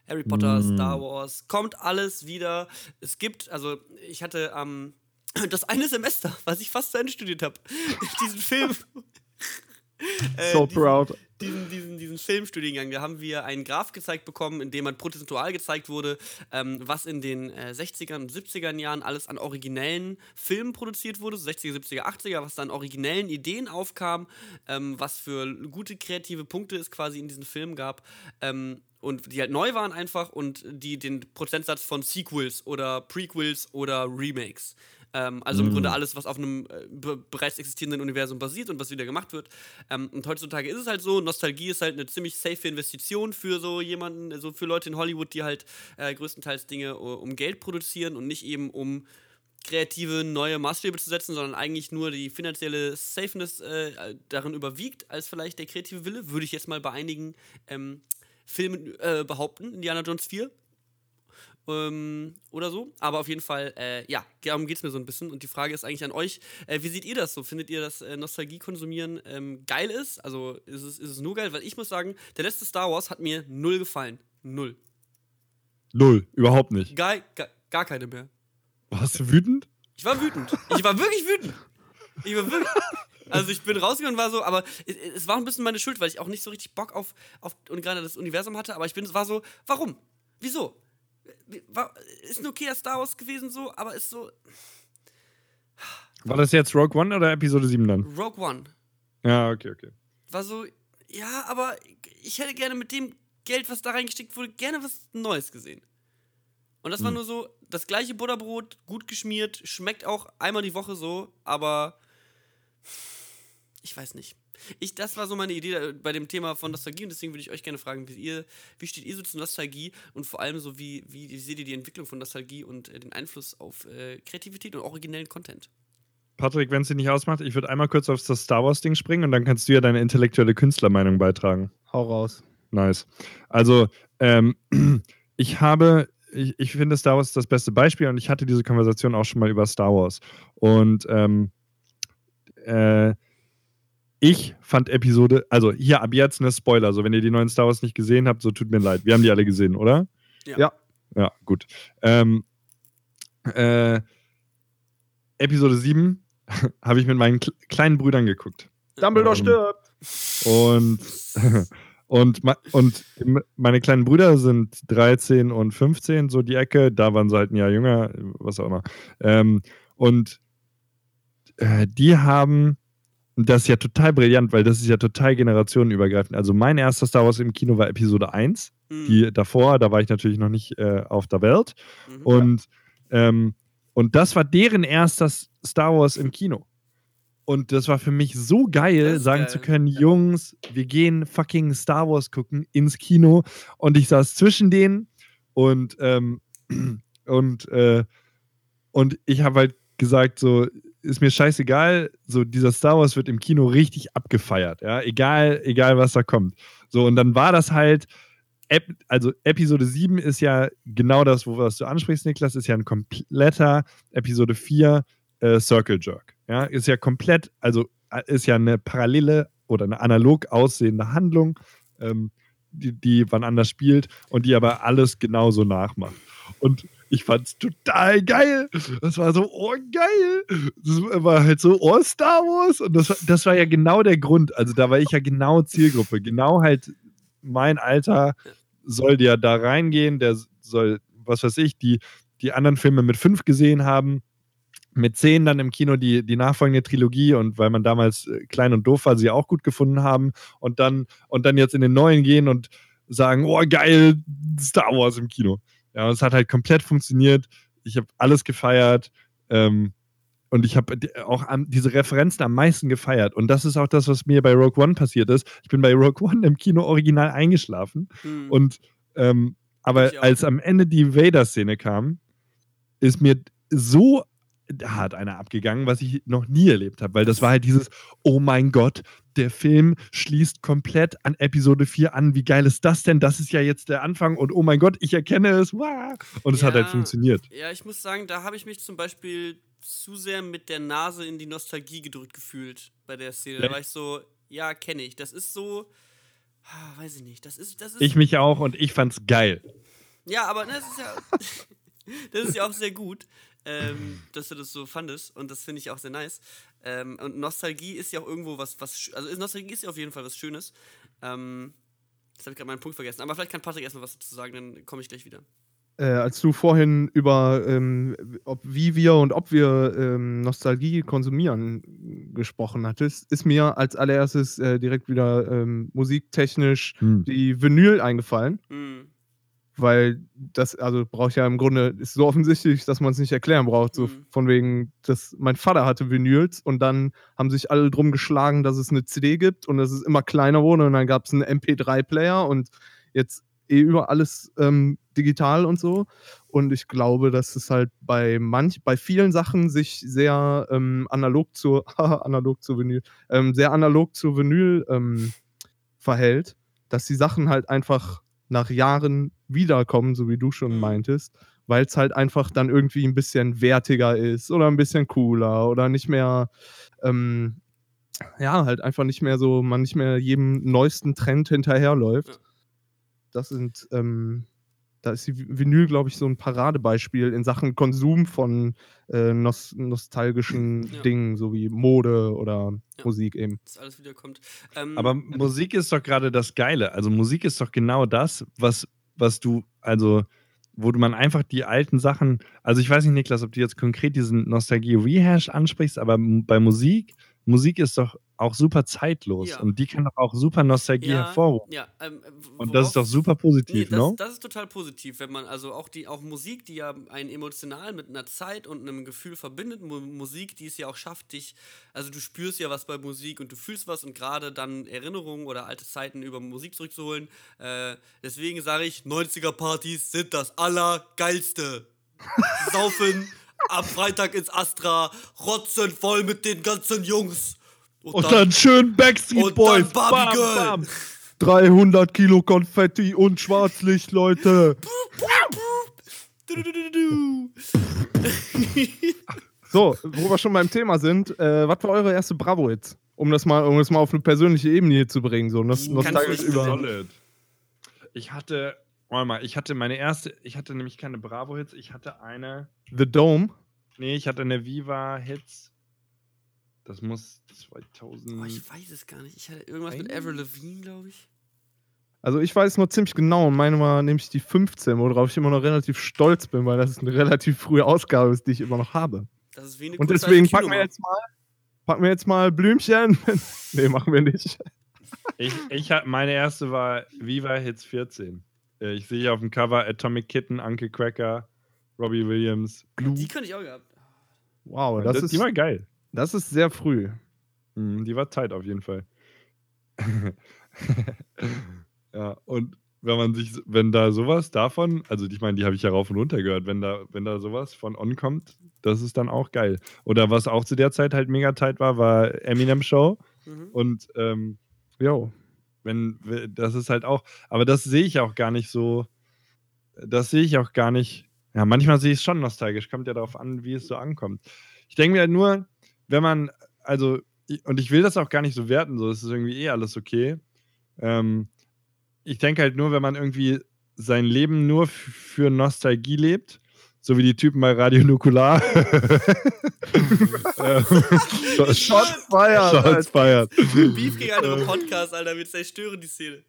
Harry Potter, Star Wars. Kommt alles wieder. Es gibt, also ich hatte am das eine Semester, was ich fast zu Ende studiert habe, diesen Film. äh, So diesen- proud. Diesen, diesen, diesen Filmstudiengang, da haben wir einen Graph gezeigt bekommen, in dem man prozentual gezeigt wurde, ähm, was in den äh, 60er und 70er Jahren alles an originellen Filmen produziert wurde, so 60er, 70er, 80er, was da an originellen Ideen aufkam, ähm, was für gute kreative Punkte es quasi in diesen Filmen gab. Ähm, und die halt neu waren einfach und die den Prozentsatz von Sequels oder Prequels oder Remakes. Ähm, also im Grunde alles, was auf einem äh, be bereits existierenden Universum basiert und was wieder gemacht wird. Ähm, und heutzutage ist es halt so, Nostalgie ist halt eine ziemlich safe Investition für so jemanden, so für Leute in Hollywood, die halt äh, größtenteils Dinge äh, um Geld produzieren und nicht eben um kreative neue Maßstäbe zu setzen, sondern eigentlich nur die finanzielle Safeness äh, darin überwiegt, als vielleicht der kreative Wille, würde ich jetzt mal bei einigen ähm, Filmen äh, behaupten, Indiana Jones 4 ähm, oder so. Aber auf jeden Fall, äh, ja, darum geht es mir so ein bisschen. Und die Frage ist eigentlich an euch, äh, wie seht ihr das so? Findet ihr, dass äh, Nostalgie konsumieren ähm, geil ist? Also ist es, ist es nur geil? Weil ich muss sagen, der letzte Star Wars hat mir null gefallen. Null. Null. Überhaupt nicht. Gar, gar, gar keine mehr. Warst du wütend? Ich war wütend. Ich war wirklich wütend. Ich war wirklich. Also ich bin rausgegangen und war so, aber es, es war ein bisschen meine Schuld, weil ich auch nicht so richtig Bock auf, auf und gerade das Universum hatte, aber ich bin, war so, warum? Wieso? War, ist ein okayer Star Wars gewesen so, aber ist so War das jetzt Rogue One oder Episode 7 dann? Rogue One. Ja, okay, okay. War so, ja, aber ich hätte gerne mit dem Geld, was da reingesteckt wurde, gerne was Neues gesehen. Und das war nur so, das gleiche Butterbrot, gut geschmiert, schmeckt auch einmal die Woche so, aber ich weiß nicht. Ich, das war so meine Idee äh, bei dem Thema von Nostalgie und deswegen würde ich euch gerne fragen, wie, ihr, wie steht ihr so zu Nostalgie und vor allem so, wie, wie seht ihr die Entwicklung von Nostalgie und äh, den Einfluss auf äh, Kreativität und originellen Content? Patrick, wenn es dir nicht ausmacht, ich würde einmal kurz auf das Star Wars-Ding springen und dann kannst du ja deine intellektuelle Künstlermeinung beitragen. Hau raus. Nice. Also, ähm, ich habe, ich, ich finde Star Wars das beste Beispiel und ich hatte diese Konversation auch schon mal über Star Wars. Und ähm, äh, ich fand Episode, also hier ab jetzt eine Spoiler, also wenn ihr die neuen Star Wars nicht gesehen habt, so tut mir leid. Wir haben die alle gesehen, oder? Ja. Ja. Ja, gut. Ähm, äh, Episode 7 habe ich mit meinen kle- kleinen Brüdern geguckt. Dumbledore Ähm, stirbt. Und, und, und meine kleinen Brüder sind 13 und 15, so die Ecke. Da waren sie halt ein Jahr jünger, was auch immer. Ähm, und äh, die haben das ist ja total brillant, weil das ist ja total generationenübergreifend. Also mein erster Star Wars im Kino war Episode 1. Mhm. Die davor, da war ich natürlich noch nicht äh, auf der Welt. Mhm. Und, ähm, und das war deren erster Star Wars im Kino. Und das war für mich so geil, sagen geil. zu können, Jungs, wir gehen fucking Star Wars gucken ins Kino. Und ich saß zwischen denen und, ähm, und, äh, und ich habe halt gesagt, so, ist mir scheißegal, so dieser Star Wars wird im Kino richtig abgefeiert, ja, egal, egal was da kommt. So, und dann war das halt, also Episode 7 ist ja genau das, wo was du ansprichst, Niklas, ist ja ein kompletter Episode 4 äh, Circle Jerk. Ja, ist ja komplett, also äh, ist ja eine Parallele oder eine analog aussehende Handlung, ähm, die, die wann anders spielt und die aber alles genauso nachmacht. Und ich fand's total geil. Das war so, oh geil. Das war halt so, oh Star Wars. Und das, war- das war ja genau der Grund. Also da war ich ja genau Zielgruppe. Genau halt mein Alter soll ja da reingehen. Der soll, was weiß ich, die, die anderen Filme mit fünf gesehen haben. Mit zehn dann im Kino die, die nachfolgende Trilogie und weil man damals äh, klein und doof war, sie auch gut gefunden haben und dann, und dann jetzt in den neuen gehen und sagen, oh geil, Star Wars im Kino. Ja, und es hat halt komplett funktioniert. Ich habe alles gefeiert. Ähm, und ich habe auch am, diese Referenzen am meisten gefeiert. Und das ist auch das, was mir bei Rogue One passiert ist. Ich bin bei Rogue One im Kino original eingeschlafen. Hm. Und ähm, aber als am Ende die Vader-Szene kam, ist mir so hart einer abgegangen, was ich noch nie erlebt habe, weil das war halt dieses, oh mein Gott, der Film schließt komplett an Episode 4 an. Wie geil ist das denn? Das ist ja jetzt der Anfang und oh mein Gott, ich erkenne es. Wah! Und es hat halt Ja. funktioniert. Ja, ich muss sagen, da habe ich mich zum Beispiel zu sehr mit der Nase in die Nostalgie gedrückt gefühlt bei der Szene. Da Ja. war ich so, ja, kenne ich. Das ist so, ah, weiß ich nicht. Das ist, das ist. Ich mich auch und ich fand's geil. Ja, aber ne, das ist ja, das ist ja auch sehr gut, ähm, dass du das so fandest und das finde ich auch sehr nice. Ähm, und Nostalgie ist ja auch irgendwo was, was, also Nostalgie ist ja auf jeden Fall was Schönes. Ähm, jetzt habe ich gerade meinen Punkt vergessen, aber vielleicht kann Patrick erstmal was dazu sagen, dann komme ich gleich wieder. Äh, als du vorhin über ähm, ob, wie wir und ob wir ähm, Nostalgie konsumieren gesprochen hattest, ist mir als allererstes äh, direkt wieder ähm, musiktechnisch Hm. die Vinyl eingefallen, Hm. Weil das, also brauche ich ja im Grunde, ist so offensichtlich, dass man es nicht erklären braucht. So Mhm. von wegen, dass mein Vater hatte Vinyls und dann haben sich alle drum geschlagen, dass es eine CD gibt und dass es immer kleiner wurde und dann gab es einen MP3-Player und jetzt eh über alles ähm, digital und so. Und ich glaube, dass es halt bei manch, bei vielen Sachen sich sehr ähm, analog zur, analog zur Vinyl, ähm, sehr analog zur Vinyl ähm, verhält, dass die Sachen halt einfach nach Jahren wiederkommen, so wie du schon Mhm. meintest, weil es halt einfach dann irgendwie ein bisschen wertiger ist oder ein bisschen cooler oder nicht mehr, ähm, ja, halt einfach nicht mehr so, man nicht mehr jedem neuesten Trend hinterherläuft. Das sind, ähm, da ist die Vinyl, glaube ich, so ein Paradebeispiel in Sachen Konsum von äh, nos nostalgischen Ja. Dingen, so wie Mode oder Ja. Musik eben. Dass alles wiederkommt. Ähm, Aber Musik ist doch gerade das Geile. Also Musik ist doch genau das, was, was du, also, wo du man einfach die alten Sachen, also ich weiß nicht, Niklas, ob du jetzt konkret diesen Nostalgie-Rehash ansprichst, aber bei Musik, Musik ist doch auch super zeitlos Ja. und die kann doch auch super Nostalgie ja, hervorrufen. Ja, ähm, Und das ist doch super Nee, positiv, das, no? das ist total positiv, wenn man also auch die auch Musik, die ja einen emotional mit einer Zeit und einem Gefühl verbindet, Mu Musik, die es ja auch schafft, dich, also du spürst ja was bei Musik und du fühlst was und gerade dann Erinnerungen oder alte Zeiten über Musik zurückzuholen. Äh, deswegen sage ich, 90er Partys sind das allergeilste. Saufen am Freitag ins Astra, rotzen voll mit den ganzen Jungs. Und dann schön Backstreet und Boys. dann Barbie Girl. 300 Kilo Konfetti und Schwarzlicht, Leute. Du, du, du, du, du. So, wo wir schon beim Thema sind, äh, was war eure erste Bravo jetzt? Um das mal, um das mal auf eine persönliche Ebene hier zu bringen, so nostalgisch nicht über. Solid. Ich hatte, warte mal, ich hatte meine erste, ich hatte nämlich keine Bravo-Hits, ich hatte eine, The Dome. nee, ich hatte eine Viva-Hits. Das muss 2000. Oh, ich weiß es gar nicht. Ich hatte irgendwas mit Avril Lavigne, glaube ich. Also ich weiß nur ziemlich genau und meine war nämlich die 15, worauf ich immer noch relativ stolz bin, weil das eine relativ frühe Ausgabe ist, die ich immer noch habe. Das ist wie eine Und deswegen packen wir jetzt mal, packen wir jetzt mal Blümchen. nee, machen wir nicht. Ich, ich meine erste war Viva Hits 14. Äh, Ich sehe hier auf dem Cover Atomic Kitten, Uncle Cracker, Robbie Williams. Die könnte ich auch gehabt. Wow, das, Das, ist, die war geil. das ist sehr früh. Mhm, Die war Zeit auf jeden Fall. ja, und wenn man sich, wenn da sowas davon, also ich meine, die habe ich ja rauf und runter gehört, wenn da, wenn da sowas von On kommt, das ist dann auch geil. Oder was auch zu der Zeit halt mega Zeit war, war Eminem Show. Mhm. Und ähm, Jo. Wenn, das ist halt auch, aber das sehe ich auch gar nicht so, das sehe ich auch gar nicht, ja, manchmal sehe ich es schon nostalgisch, kommt ja darauf an, wie es so ankommt. Ich denke mir halt nur, wenn man, also und ich will das auch gar nicht so werten, so, es ist irgendwie eh alles okay. Ähm, ich denke halt nur, wenn man irgendwie sein Leben nur für Nostalgie lebt, so wie die Typen bei Radio Nukular. Shots fired, Shots fired. Beef gegen andere Podcasts, Alter, wir zerstören die Szene.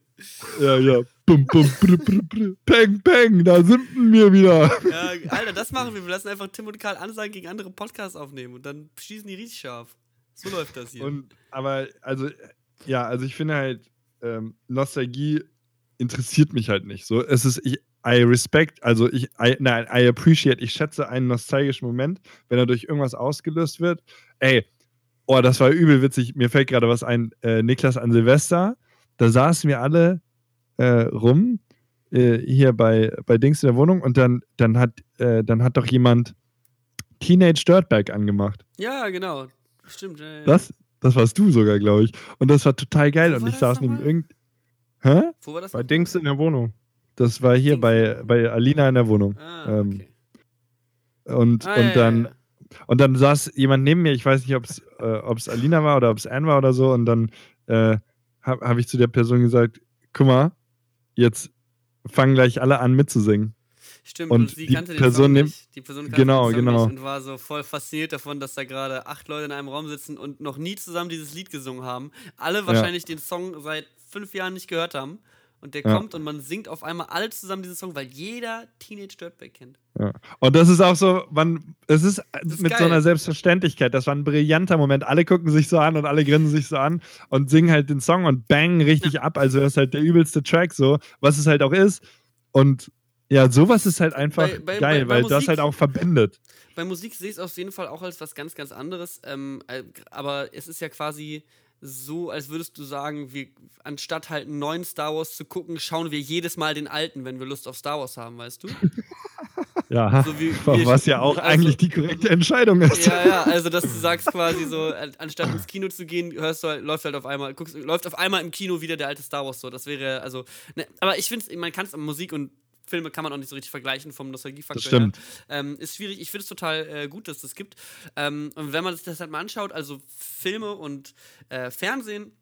Ja, ja. Bum, bum, brr, brr, brr. Peng, peng, da sind wir wieder. Ja, Alter, das machen wir. Wir lassen einfach Tim und Karl Ansagen gegen andere Podcasts aufnehmen und dann schießen die richtig scharf. So läuft das hier. Und, aber, also, ja, also ich finde halt, ähm, Nostalgie interessiert mich halt nicht. So, es ist, ich, I respect, also ich, I, nein, I appreciate, ich schätze einen nostalgischen Moment, wenn er durch irgendwas ausgelöst wird. Ey, oh, das war übel witzig. Mir fällt gerade was ein. Äh, Niklas an Silvester, da saßen wir alle äh, rum, äh, hier bei, bei Dings in der Wohnung und dann, dann, hat, äh, dann hat doch jemand Teenage Dirtbag angemacht. ja, genau. Stimmt. Das, das warst du sogar, glaube ich. Und das war total geil. Wo und ich saß neben nochmal? irgend. Hä? Wo war das? Bei Dings in der Wohnung. Das war hier Dings. bei, bei Alina in der Wohnung. Ah, ähm, okay. Und, Ah, und, ja, dann, ja, ja. und dann saß jemand neben mir, ich weiß nicht, ob es äh, Alina war oder ob es Anne war oder so. Und dann äh, habe hab ich zu der Person gesagt: Guck mal, jetzt fangen gleich alle an mitzusingen. Stimmt, und und, sie die kannte den Person Song nimmt- nicht. Die Person kannte Genau, den Song genau. nicht und war so voll fasziniert davon, dass da gerade acht Leute in einem Raum sitzen und noch nie zusammen dieses Lied gesungen haben. Alle wahrscheinlich den Song seit fünf Jahren nicht gehört haben. Und der Ja. kommt und man singt auf einmal alle zusammen diesen Song, weil jeder Teenage Dirtbag kennt. Ja. Und das ist auch so, man, es ist, ist mit so geil. einer Selbstverständlichkeit. Das war ein brillanter Moment. Alle gucken sich so an und alle grinsen sich so an und singen halt den Song und bang richtig ab. Also das ist halt der übelste Track so, was es halt auch ist. Und ja, sowas ist halt einfach Bei- bei- geil, bei- weil das Musik- halt auch verbindet. Bei Musik sehe ich es auf jeden Fall auch als was ganz, ganz anderes. Ähm, äh, aber es ist ja quasi so, als würdest du sagen, wir, anstatt halt einen neuen Star Wars zu gucken, schauen wir jedes Mal den alten, wenn wir Lust auf Star Wars haben, weißt du? Ja, So wie- wie- was ja auch also- eigentlich die korrekte Entscheidung ist. Ja, ja, also dass du sagst quasi so, an- anstatt ins Kino zu gehen, hörst du halt, läuft halt auf einmal, guckst, läuft auf einmal im Kino wieder der alte Star Wars so. Das wäre, also, ne, aber ich finde, man kann es Musik und Filme kann man auch nicht so richtig vergleichen vom Nostalgiefaktor. Das stimmt. Ähm, ist schwierig. Ich finde es total äh, gut, dass es das gibt. Ähm, und wenn man sich das halt mal anschaut, also Filme und äh, Fernsehen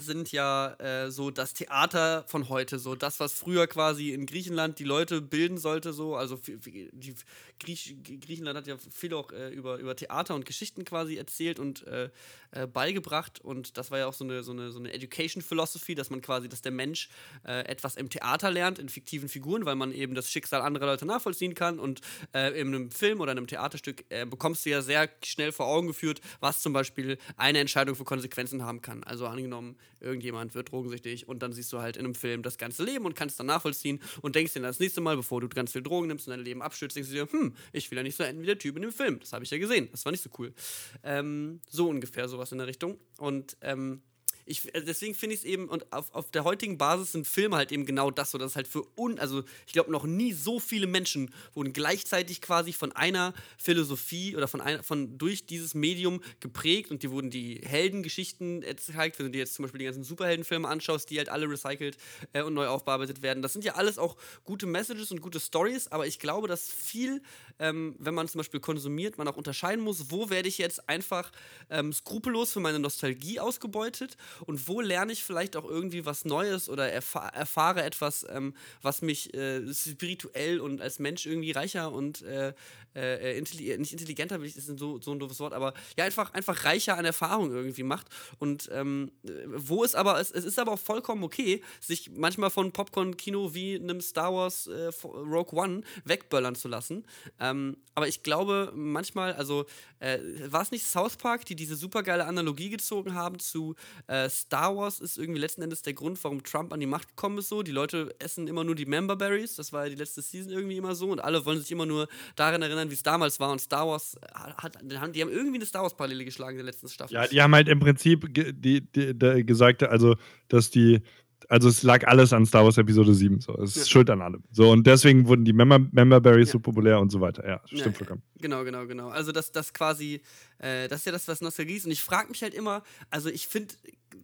sind ja äh, so das Theater von heute, so das, was früher quasi in Griechenland die Leute bilden sollte, so, also die Griech, Griechenland hat ja viel auch äh, über, über Theater und Geschichten quasi erzählt und äh, äh, beigebracht. Und das war ja auch so eine, so eine, so eine Education Philosophy, dass man quasi, dass der Mensch äh, etwas im Theater lernt, in fiktiven Figuren, weil man eben das Schicksal anderer Leute nachvollziehen kann. Und äh, in einem Film oder einem Theaterstück bekommst du ja sehr schnell vor Augen geführt, was zum Beispiel eine Entscheidung für Konsequenzen haben kann. Also angenommen, irgendjemand wird drogensüchtig und dann siehst du halt in einem Film das ganze Leben und kannst dann nachvollziehen und denkst dir das nächste Mal, bevor du ganz viel Drogen nimmst und dein Leben abstürzt, denkst du dir, hm, ich will ja nicht so enden wie der Typ in dem Film. Das habe ich ja gesehen. Das war nicht so cool. Ähm, so ungefähr sowas in der Richtung. Und ähm, ich, äh, deswegen finde ich es eben, und auf, auf der heutigen Basis sind Filme halt eben genau das, so dass halt für un, also ich glaube noch nie so viele Menschen wurden gleichzeitig quasi von einer Philosophie oder von einer, von durch dieses Medium geprägt und die wurden die Heldengeschichten gezeigt, wenn du dir jetzt zum Beispiel die ganzen Superheldenfilme anschaust, die halt alle recycelt äh, und neu aufbearbeitet werden. Das sind ja alles auch gute Messages und gute Stories, aber ich glaube, dass viel, ähm, wenn man zum Beispiel konsumiert, man auch unterscheiden muss, wo werde ich jetzt einfach ähm, skrupellos für meine Nostalgie ausgebeutet und wo lerne ich vielleicht auch irgendwie was Neues oder erfa erfahre etwas, ähm, was mich äh, spirituell und als Mensch irgendwie reicher und äh, äh, intelli nicht intelligenter, das ist so, so ein doofes Wort, aber ja, einfach, einfach reicher an Erfahrung irgendwie macht. Und ähm, äh, wo es aber, es, es ist aber auch vollkommen okay, sich manchmal von Popcorn-Kino wie einem Star Wars äh, Rogue One wegböllern zu lassen. Ähm, aber ich glaube, manchmal, also äh, war es nicht South Park, die diese supergeile Analogie gezogen haben zu äh, Star Wars ist irgendwie letzten Endes der Grund, warum Trump an die Macht gekommen ist so. Die Leute essen immer nur die Member Berries, das war ja die letzte Season irgendwie immer so und alle wollen sich immer nur daran erinnern, wie es damals war und Star Wars hat, die haben irgendwie eine Star Wars Parallele geschlagen in der letzten Staffel. Ja, die haben halt im Prinzip die, die, die gesagt, also, dass die, also es lag alles an Star Wars Episode 7. So. Es ist Ja. schuld an allem. So, und deswegen wurden die Member, Member Berries Ja. so populär und so weiter. Ja, stimmt Ja, vollkommen. Genau, genau, genau. Also das, das quasi, äh, das ist ja das, was Nostalgie ist. Und ich frage mich halt immer, also ich finde,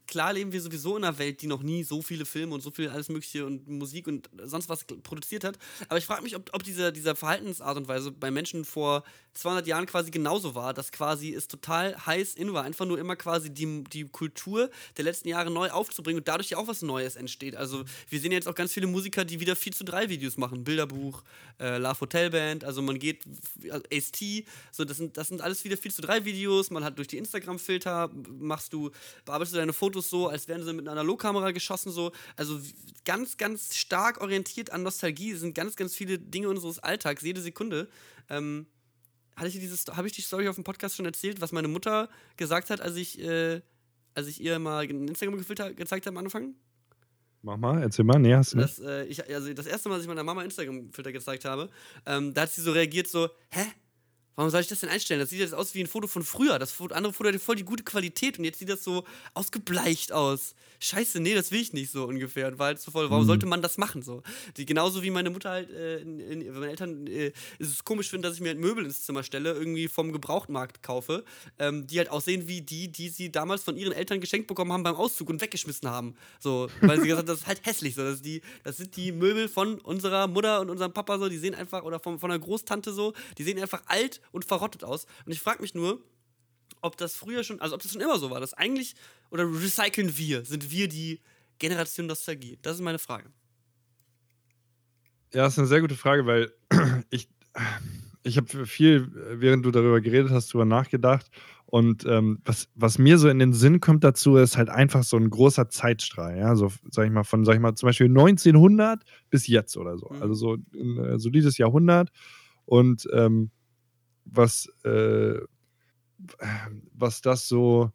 klar leben wir sowieso in einer Welt, die noch nie so viele Filme und so viel alles Mögliche und Musik und sonst was produziert hat. Aber ich frage mich, ob, ob diese, diese Verhaltensart und Weise bei Menschen vor 200 Jahren quasi genauso war, dass quasi es total heiß in war, einfach nur immer quasi die, die Kultur der letzten Jahre neu aufzubringen und dadurch ja auch was Neues entsteht. Also wir sehen jetzt auch ganz viele Musiker, die wieder 4 zu 3 Videos machen. Bilderbuch, äh, Love Hotel Band, also man geht, also Ace-T, so das sind, das sind alles wieder 4 zu 3 Videos, man hat durch die Instagram-Filter, machst du, bearbeitest du deine Fotos so, als wären sie mit einer Analogkamera geschossen, so. Also ganz, ganz stark orientiert an Nostalgie, sind ganz, ganz viele Dinge unseres Alltags, jede Sekunde. Ähm, hatte ich dieses, habe ich die Story auf dem Podcast schon erzählt, was meine Mutter gesagt hat, als ich, äh, als ich ihr mal ein Instagram-Filter gezeigt habe am Anfang? Mach mal, erzähl mal, nee, hast du nicht. Das, äh, ich, also das erste Mal, als ich meiner Mama Instagram-Filter gezeigt habe, ähm, da hat sie so reagiert, so, hä? Warum soll ich das denn einstellen? Das sieht jetzt aus wie ein Foto von früher. Das andere Foto hatte voll die gute Qualität und jetzt sieht das so ausgebleicht aus. Scheiße, nee, das will ich nicht so ungefähr. Und war halt so voll, warum Mhm. sollte man das machen so? Die, genauso wie meine Mutter halt, äh, in, in, meine Eltern äh, ist es komisch finden, dass ich mir halt Möbel ins Zimmer stelle, irgendwie vom Gebrauchtmarkt kaufe, ähm, die halt aussehen wie die, die sie damals von ihren Eltern geschenkt bekommen haben beim Auszug und weggeschmissen haben. So, weil sie gesagt haben, das ist halt hässlich. So, das, die, das sind die Möbel von unserer Mutter und unserem Papa so, die sehen einfach, oder von, von einer Großtante so, die sehen einfach alt und verrottet aus. Und ich frage mich nur, ob das früher schon, also ob das schon immer so war, dass eigentlich, oder recyceln wir, sind wir die Generation Nostalgie? Das ist meine Frage. Ja, das ist eine sehr gute Frage, weil ich, ich habe viel, während du darüber geredet hast, darüber nachgedacht. Und ähm, was, was mir so in den Sinn kommt dazu, ist halt einfach so ein großer Zeitstrahl. Ja, so, sag ich mal, von, sag ich mal, zum Beispiel 1900 bis jetzt oder so. Mhm. Also so ein äh, solides Jahrhundert. Und ähm, was, äh, was das so,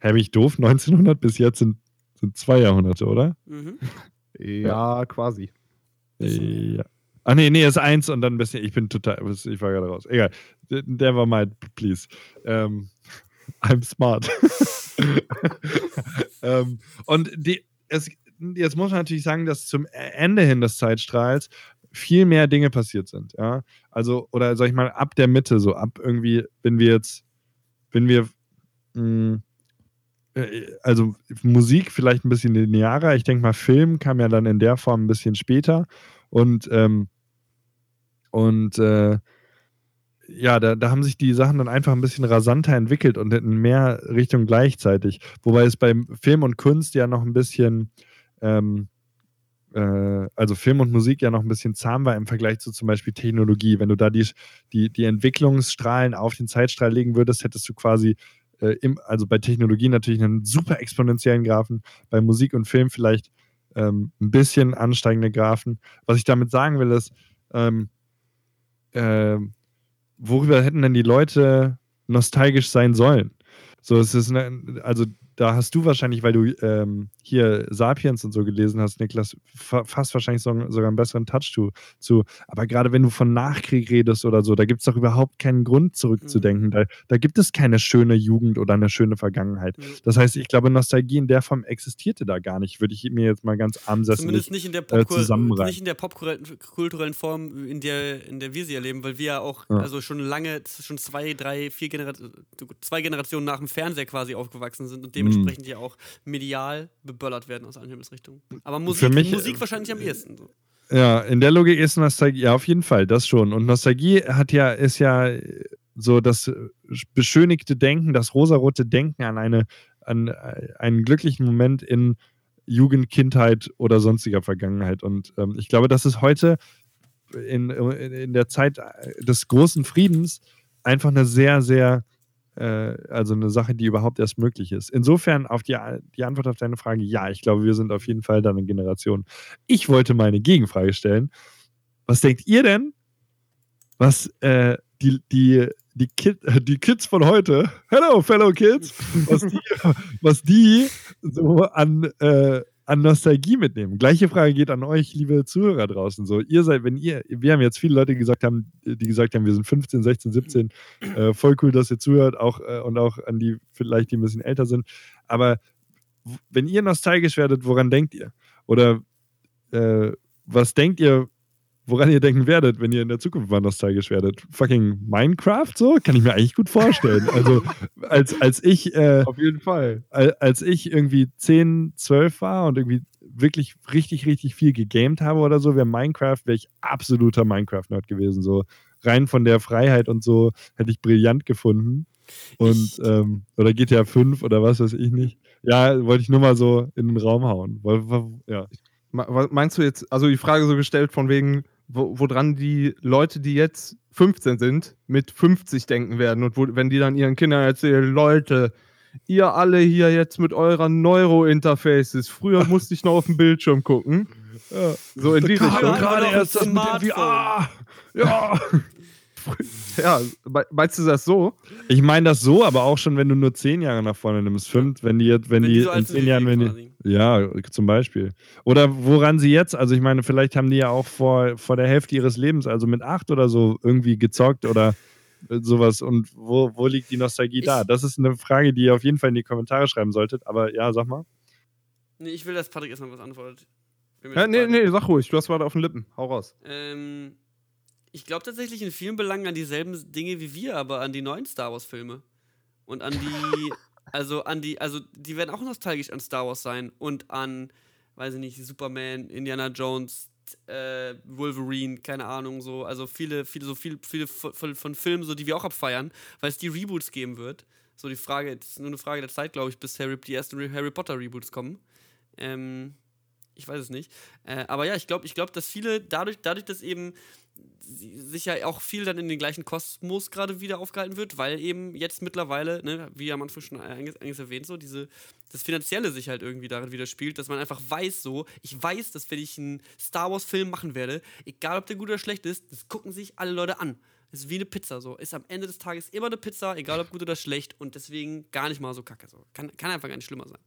hä, bin ich doof? 1900 bis jetzt sind, sind zwei Jahrhunderte, oder? Mhm. Ja, quasi. Ja. Ah, nee, nee, ist eins und dann ein bisschen. Ich bin total. Ich war gerade raus. Egal. Never mind, please. Ähm, I'm smart. ähm, und die, es, jetzt muss man natürlich sagen, dass zum Ende hin des Zeitstrahls viel mehr Dinge passiert sind. Ja? Also, oder sag ich mal, ab der Mitte, so ab irgendwie, wenn wir jetzt, wenn wir. Mh, äh, also Musik vielleicht ein bisschen linearer. Ich denke mal, Film kam ja dann in der Form ein bisschen später. Und, ähm, und äh, ja, da, da haben sich die Sachen dann einfach ein bisschen rasanter entwickelt und in mehr Richtung gleichzeitig. Wobei es beim Film und Kunst ja noch ein bisschen, ähm, äh, also Film und Musik ja noch ein bisschen zahm war im Vergleich zu zum Beispiel Technologie. Wenn du da die, die, die Entwicklungsstrahlen auf den Zeitstrahl legen würdest, hättest du quasi äh, im, also bei Technologie natürlich einen super exponentiellen Graphen, bei Musik und Film vielleicht ähm, ein bisschen ansteigende Graphen. Was ich damit sagen will, ist, ähm, ähm, worüber hätten denn die Leute nostalgisch sein sollen? So, es ist eine, also da hast du wahrscheinlich, weil du ähm, hier Sapiens und so gelesen hast, Niklas, fa fast wahrscheinlich so, sogar einen besseren Touch zu. zu. Aber gerade wenn du von Nachkrieg redest oder so, da gibt es doch überhaupt keinen Grund zurückzudenken. Mhm. Da, da gibt es keine schöne Jugend oder eine schöne Vergangenheit. Mhm. Das heißt, ich glaube, Nostalgie in der Form existierte da gar nicht, würde ich mir jetzt mal ganz armsesselig Zumindest nicht in der äh, Popkur zusammenreimen. nicht in der popkulturellen Form, in der, in der wir sie erleben, weil wir ja auch Ja. also schon lange, schon zwei, drei, vier Generationen, zwei Generationen nach dem Fernseher quasi aufgewachsen sind und dementsprechend ja auch medial beböllert werden aus allen Himmelsrichtungen. Aber Musik, mich, Musik äh, wahrscheinlich am ehesten. So. Ja, in der Logik ist Nostalgie, ja, auf jeden Fall, das schon. Und Nostalgie hat ja, ist ja so das äh, beschönigte Denken, das rosarote Denken an eine, an äh, einen glücklichen Moment in Jugend, Kindheit oder sonstiger Vergangenheit. Und ähm, ich glaube, das ist heute in, in, der Zeit des großen Friedens einfach eine sehr, sehr, also eine Sache, die überhaupt erst möglich ist. Insofern auf die, die Antwort auf deine Frage, ja, ich glaube, wir sind auf jeden Fall da eine Generation. Ich wollte mal eine Gegenfrage stellen. Was denkt ihr denn, was äh, die, die, die, Kid, die Kids von heute, hello fellow Kids, was die, was die so an, äh, an Nostalgie mitnehmen? Gleiche Frage geht an euch, liebe Zuhörer draußen. So, ihr seid, wenn ihr, wir haben jetzt viele Leute gesagt haben, die gesagt haben, wir sind 15, 16, 17, äh, voll cool, dass ihr zuhört, auch äh, und auch an die vielleicht, die ein bisschen älter sind. Aber wenn ihr nostalgisch werdet, woran denkt ihr? Oder äh, was denkt ihr, woran ihr denken werdet, wenn ihr in der Zukunft mal nostalgisch werdet. Fucking Minecraft so? Kann ich mir eigentlich gut vorstellen. Also, als, als ich. Äh, Auf jeden Fall. al- als ich irgendwie 10, 12 war und irgendwie wirklich richtig, richtig viel gegamed habe oder so, wäre Minecraft, wäre ich absoluter Minecraft-Nerd gewesen. So rein von der Freiheit und so hätte ich brillant gefunden. Und, ähm, oder GTA 5 oder was weiß ich nicht. Ja, wollte ich nur mal so in den Raum hauen. Ja. Meinst du jetzt, also die Frage so gestellt von wegen, wo, woran die Leute, die jetzt 15 sind, mit 50 denken werden und wo, wenn die dann ihren Kindern erzählen, Leute, ihr alle hier jetzt mit eurer Neuro-Interfaces, früher musste ich noch auf den Bildschirm gucken. ja. So in die Richtung. gerade erst das mit dem. VR. Ja. Ja, me- meinst du das so? Ich meine das so, aber auch schon, wenn du nur 10 Jahre nach vorne nimmst. Fünf, wenn die jetzt, wenn, Wenn die, so in alt sind 10 wie Jahren, wenn die. Ja, zum Beispiel. Oder woran sie jetzt, also ich meine, vielleicht haben die ja auch vor, vor der Hälfte ihres Lebens, also mit acht oder so, irgendwie gezockt oder äh, sowas. Und wo, wo liegt die Nostalgie Ich- da? Das ist eine Frage, die ihr auf jeden Fall in die Kommentare schreiben solltet. Aber ja, sag mal. Nee, ich will, dass Patrick erstmal was antwortet. Ja, nee, nee, sag ruhig, du hast was auf den Lippen. Hau raus. Ähm, ich glaube tatsächlich in vielen Belangen an dieselben Dinge wie wir, aber an die neuen Star Wars-Filme. Und an die, also an die, also die werden auch nostalgisch an Star Wars sein und an, weiß ich nicht, Superman, Indiana Jones, äh, Wolverine, keine Ahnung, so, also viele, viele, so viel, viele von, von Filmen, so die wir auch abfeiern, weil es die Reboots geben wird. So die Frage, es ist nur eine Frage der Zeit, glaube ich, bis Harry, die ersten Harry Potter Reboots kommen. Ähm, ich weiß es nicht. Äh, aber ja, ich glaube, ich glaub, dass viele dadurch, dadurch, dass eben sich ja auch viel dann in den gleichen Kosmos gerade wieder aufgehalten wird, weil eben jetzt mittlerweile, ne, wie am Anfang schon eingangs erwähnt, so diese, das Finanzielle sich halt irgendwie darin wieder spielt, dass man einfach weiß so, ich weiß, dass wenn ich einen Star Wars Film machen werde, egal ob der gut oder schlecht ist, das gucken sich alle Leute an. Das ist wie eine Pizza so. Ist am Ende des Tages immer eine Pizza, egal ob gut oder schlecht und deswegen gar nicht mal so kacke so. Kann, kann einfach gar nicht schlimmer sein.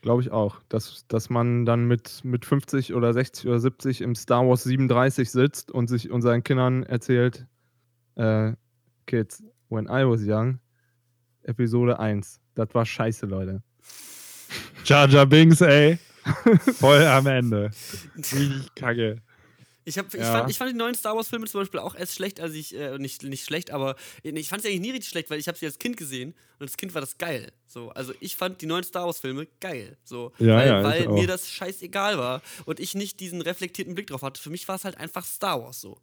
Glaube ich auch, dass, dass man dann mit, mit 50 oder 60 oder 70 im Star Wars 37 sitzt und sich und seinen Kindern erzählt, äh, Kids, when I was young, Episode 1. Das war scheiße, Leute. Jar Jar Binks, ey. Voll am Ende. Richtig kacke. Ich, hab, ich, Ja. fand, ich fand die neuen Star Wars-Filme zum Beispiel auch erst schlecht, als ich, äh, nicht, nicht schlecht, aber ich fand sie eigentlich nie richtig schlecht, weil ich habe sie als Kind gesehen und als Kind war das geil. So, also ich fand die neuen Star Wars-Filme geil. So, Ja, weil, ja, ich weil mir das scheißegal war und ich nicht diesen reflektierten Blick drauf hatte. Für mich war es halt einfach Star Wars so.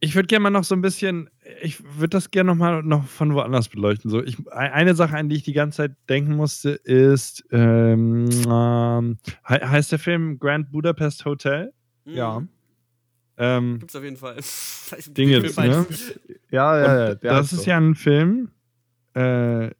Ich würde gerne mal noch so ein bisschen, ich würde das gerne noch mal noch von woanders beleuchten. So, ich, ein- eine Sache, an die ich die ganze Zeit denken musste, ist, ähm, ähm, he- heißt der Film Grand Budapest Hotel? Ja. Ähm, Gibt's auf jeden Fall. Ding jetzt, ne? Ja, ja, ja. Das ist ja ein Film, äh,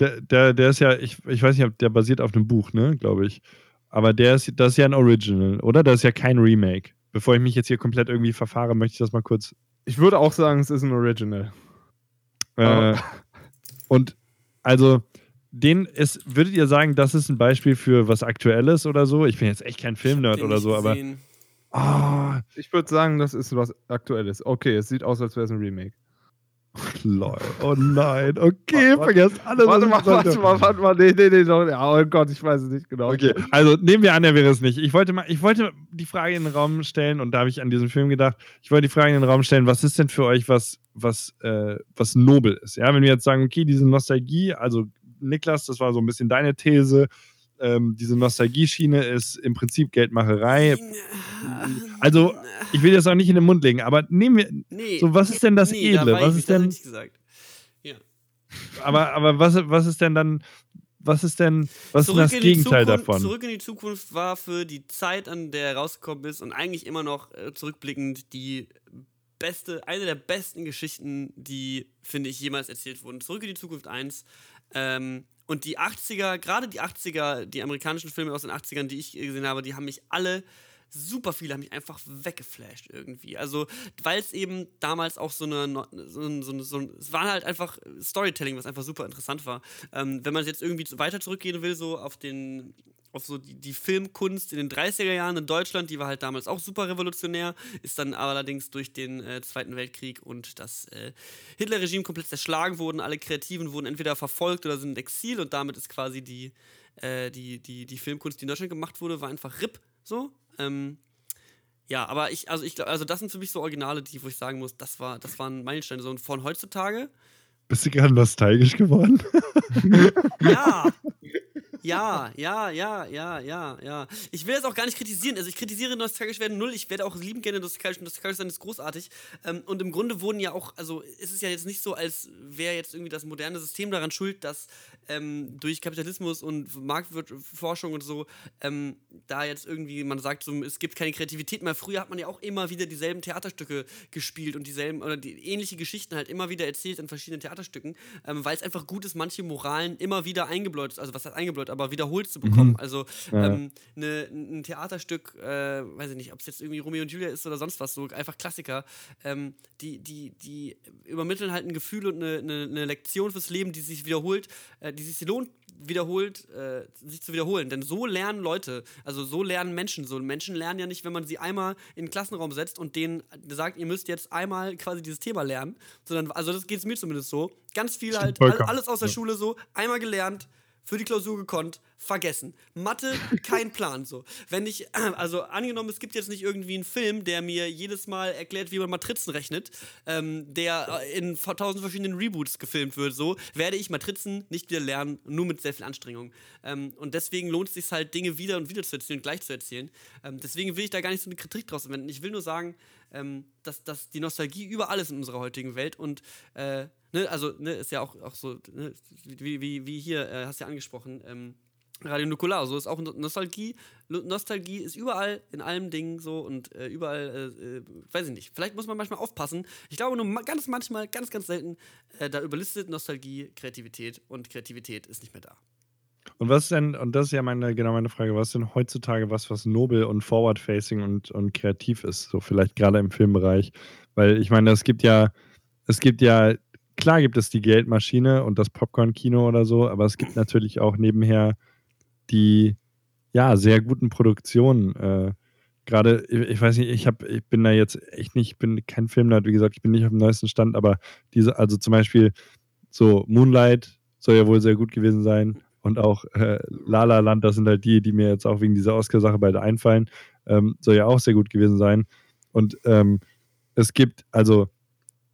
der, der, der ist ja, ich, ich weiß nicht, ob der basiert auf einem Buch, ne, glaube ich. Aber der ist, das ist ja ein Original, oder? Das ist ja kein Remake. Bevor ich mich jetzt hier komplett irgendwie verfahre, möchte ich das mal kurz Ich würde auch sagen, es ist ein Original. Äh, Aber- und also, den ist, würdet ihr sagen, das ist ein Beispiel für was Aktuelles oder so? Ich bin jetzt echt kein Filmnerd oder so, aber. Oh, Ich würde sagen, das ist was Aktuelles. Okay, es sieht aus, als wäre es ein Remake. lol. Oh nein. Okay, Warte, vergesst alles. Warte mal, warte mal, warte mal. Nee, nee, nee. Doch, oh Gott, ich weiß es nicht genau. Okay, also nehmen wir an, er wäre es nicht. Ich wollte mal, ich wollte die Frage in den Raum stellen und da habe ich an diesen Film gedacht. Ich wollte die Frage in den Raum stellen, was ist denn für euch was, was, äh, was nobel ist? Ja, wenn wir jetzt sagen, okay, diese Nostalgie, also Niklas, das war so ein bisschen deine These, ähm, diese Nostalgie-Schiene ist im Prinzip Geldmacherei. Also, ich will das auch nicht in den Mund legen, aber nehmen wir, Nee. so, was ist denn das nee, da Edle? ich Was ist denn, ich nicht gesagt. Ja. aber, aber was, was ist denn dann, was ist denn, was ist das Gegenteil Zukunft, davon? Zurück in die Zukunft war für die Zeit, an der er rausgekommen ist und eigentlich immer noch äh, zurückblickend die beste, eine der besten Geschichten, die, finde ich, jemals erzählt wurden. Zurück in die Zukunft 1. Ähm, und die 80er, gerade die 80er, die amerikanischen Filme aus den 80ern, die ich gesehen habe, die haben mich alle super viele haben mich einfach weggeflasht irgendwie. Also, weil es eben damals auch so eine, so, ein- so, ein- so, ein- es war halt einfach Storytelling, was einfach super interessant war. Ähm, wenn man jetzt irgendwie weiter zurückgehen will, so auf den, auf so die, die Filmkunst in den 30er Jahren in Deutschland, die war halt damals auch super revolutionär, ist dann allerdings durch den äh, Zweiten Weltkrieg und das äh, Hitler-Regime komplett zerschlagen wurden. Alle Kreativen wurden entweder verfolgt oder sind in Exil und damit ist quasi die, äh, die, die, die Filmkunst, die in Deutschland gemacht wurde, war einfach RIP so. Ähm, Ja, aber ich, also ich glaube, also das sind für mich so Originale, die, wo ich sagen muss, das war, das waren Meilensteine. So und von heutzutage, Bist du gerade nostalgisch geworden? ja. Ja, ja, ja, ja, ja, ja. Ich will das auch gar nicht kritisieren. Also ich kritisiere nostalgisch werden null. Ich werde auch lieben gerne nostalgisch. Nostalgisch sein ist großartig. Ähm, und im Grunde wurden ja auch, also ist es ja jetzt nicht so, als wäre jetzt irgendwie das moderne System daran schuld, dass ähm, durch Kapitalismus und Marktforschung und so ähm, da jetzt irgendwie man sagt, so, es gibt keine Kreativität mehr. Früher hat man ja auch immer wieder dieselben Theaterstücke gespielt und dieselben oder die ähnliche Geschichten halt immer wieder erzählt in verschiedenen Theaterstücken, ähm, weil es einfach gut ist, manche Moralen immer wieder eingebläut, also was heißt eingebläut, aber wiederholt zu bekommen. Mhm. Also Ja. ähm, ne, ein Theaterstück, äh, weiß ich nicht, ob es jetzt irgendwie Romeo und Julia ist oder sonst was, so einfach Klassiker, ähm, die, die, die übermitteln halt ein Gefühl und eine, eine, eine Lektion fürs Leben, die sich wiederholt, äh, die sich lohnt, wiederholt, äh, sich zu wiederholen. Denn so lernen Leute, also so lernen Menschen. So Menschen lernen ja nicht, wenn man sie einmal in den Klassenraum setzt und denen sagt, ihr müsst jetzt einmal quasi dieses Thema lernen, sondern, also das geht es mir zumindest so. Ganz viel halt, alles aus der Ja. Schule so, einmal gelernt, für die Klausur gekonnt, vergessen. Mathe, kein Plan so. Wenn ich, also angenommen, es gibt jetzt nicht irgendwie einen Film, der mir jedes Mal erklärt, wie man Matrizen rechnet, ähm, der äh, in tausend verschiedenen Reboots gefilmt wird, so, werde ich Matrizen nicht wieder lernen, nur mit sehr viel Anstrengung. Ähm, und deswegen lohnt es sich halt, Dinge wieder und wieder zu erzählen, gleich zu erzählen. Ähm, deswegen will ich da gar nicht so eine Kritik draus wenden. Ich will nur sagen, ähm, dass, dass die Nostalgie überall ist in unserer heutigen Welt und äh, ne, also ne, ist ja auch, auch so, ne, wie, wie, wie hier, äh, hast du ja angesprochen, ähm, Radio Nukular, so ist auch No- Nostalgie. Nostalgie ist überall in allen Dingen so und äh, überall, äh, äh, weiß ich nicht. Vielleicht muss man manchmal aufpassen. Ich glaube nur ganz manchmal, ganz, ganz selten, äh, da überlistet Nostalgie Kreativität und Kreativität ist nicht mehr da. Und was ist denn, und das ist ja meine, genau meine Frage, was ist denn heutzutage was, was nobel und forward-facing und, und kreativ ist? So vielleicht gerade im Filmbereich. Weil ich meine, es gibt ja, es gibt ja, klar gibt es die Geldmaschine und das Popcorn-Kino oder so, aber es gibt natürlich auch nebenher die, ja, sehr guten Produktionen. Äh, gerade, ich, ich weiß nicht, ich habe, ich bin da jetzt echt nicht, ich bin kein Filmnerd, wie gesagt, ich bin nicht auf dem neuesten Stand, aber diese, also zum Beispiel so Moonlight soll ja wohl sehr gut gewesen sein und auch äh, La La Land, das sind halt die, die mir jetzt auch wegen dieser Oscar-Sache beide einfallen, ähm, soll ja auch sehr gut gewesen sein. Und ähm, es gibt, also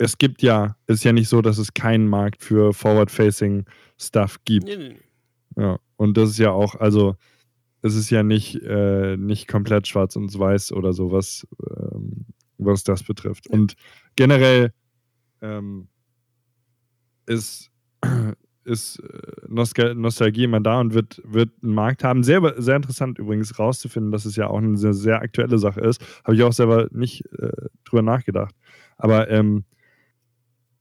es gibt ja, es ist ja nicht so, dass es keinen Markt für Forward-Facing Stuff gibt. Nee, nee. Ja, und das ist ja auch, also es ist ja nicht, äh, nicht komplett schwarz und weiß oder so, was, ähm, was das betrifft. Und generell ähm, ist, ist äh, Nostal Nostalgie immer da und wird, wird einen Markt haben. Sehr, sehr interessant übrigens rauszufinden, dass es ja auch eine sehr, sehr aktuelle Sache ist. Habe ich auch selber nicht äh, drüber nachgedacht. Aber ähm,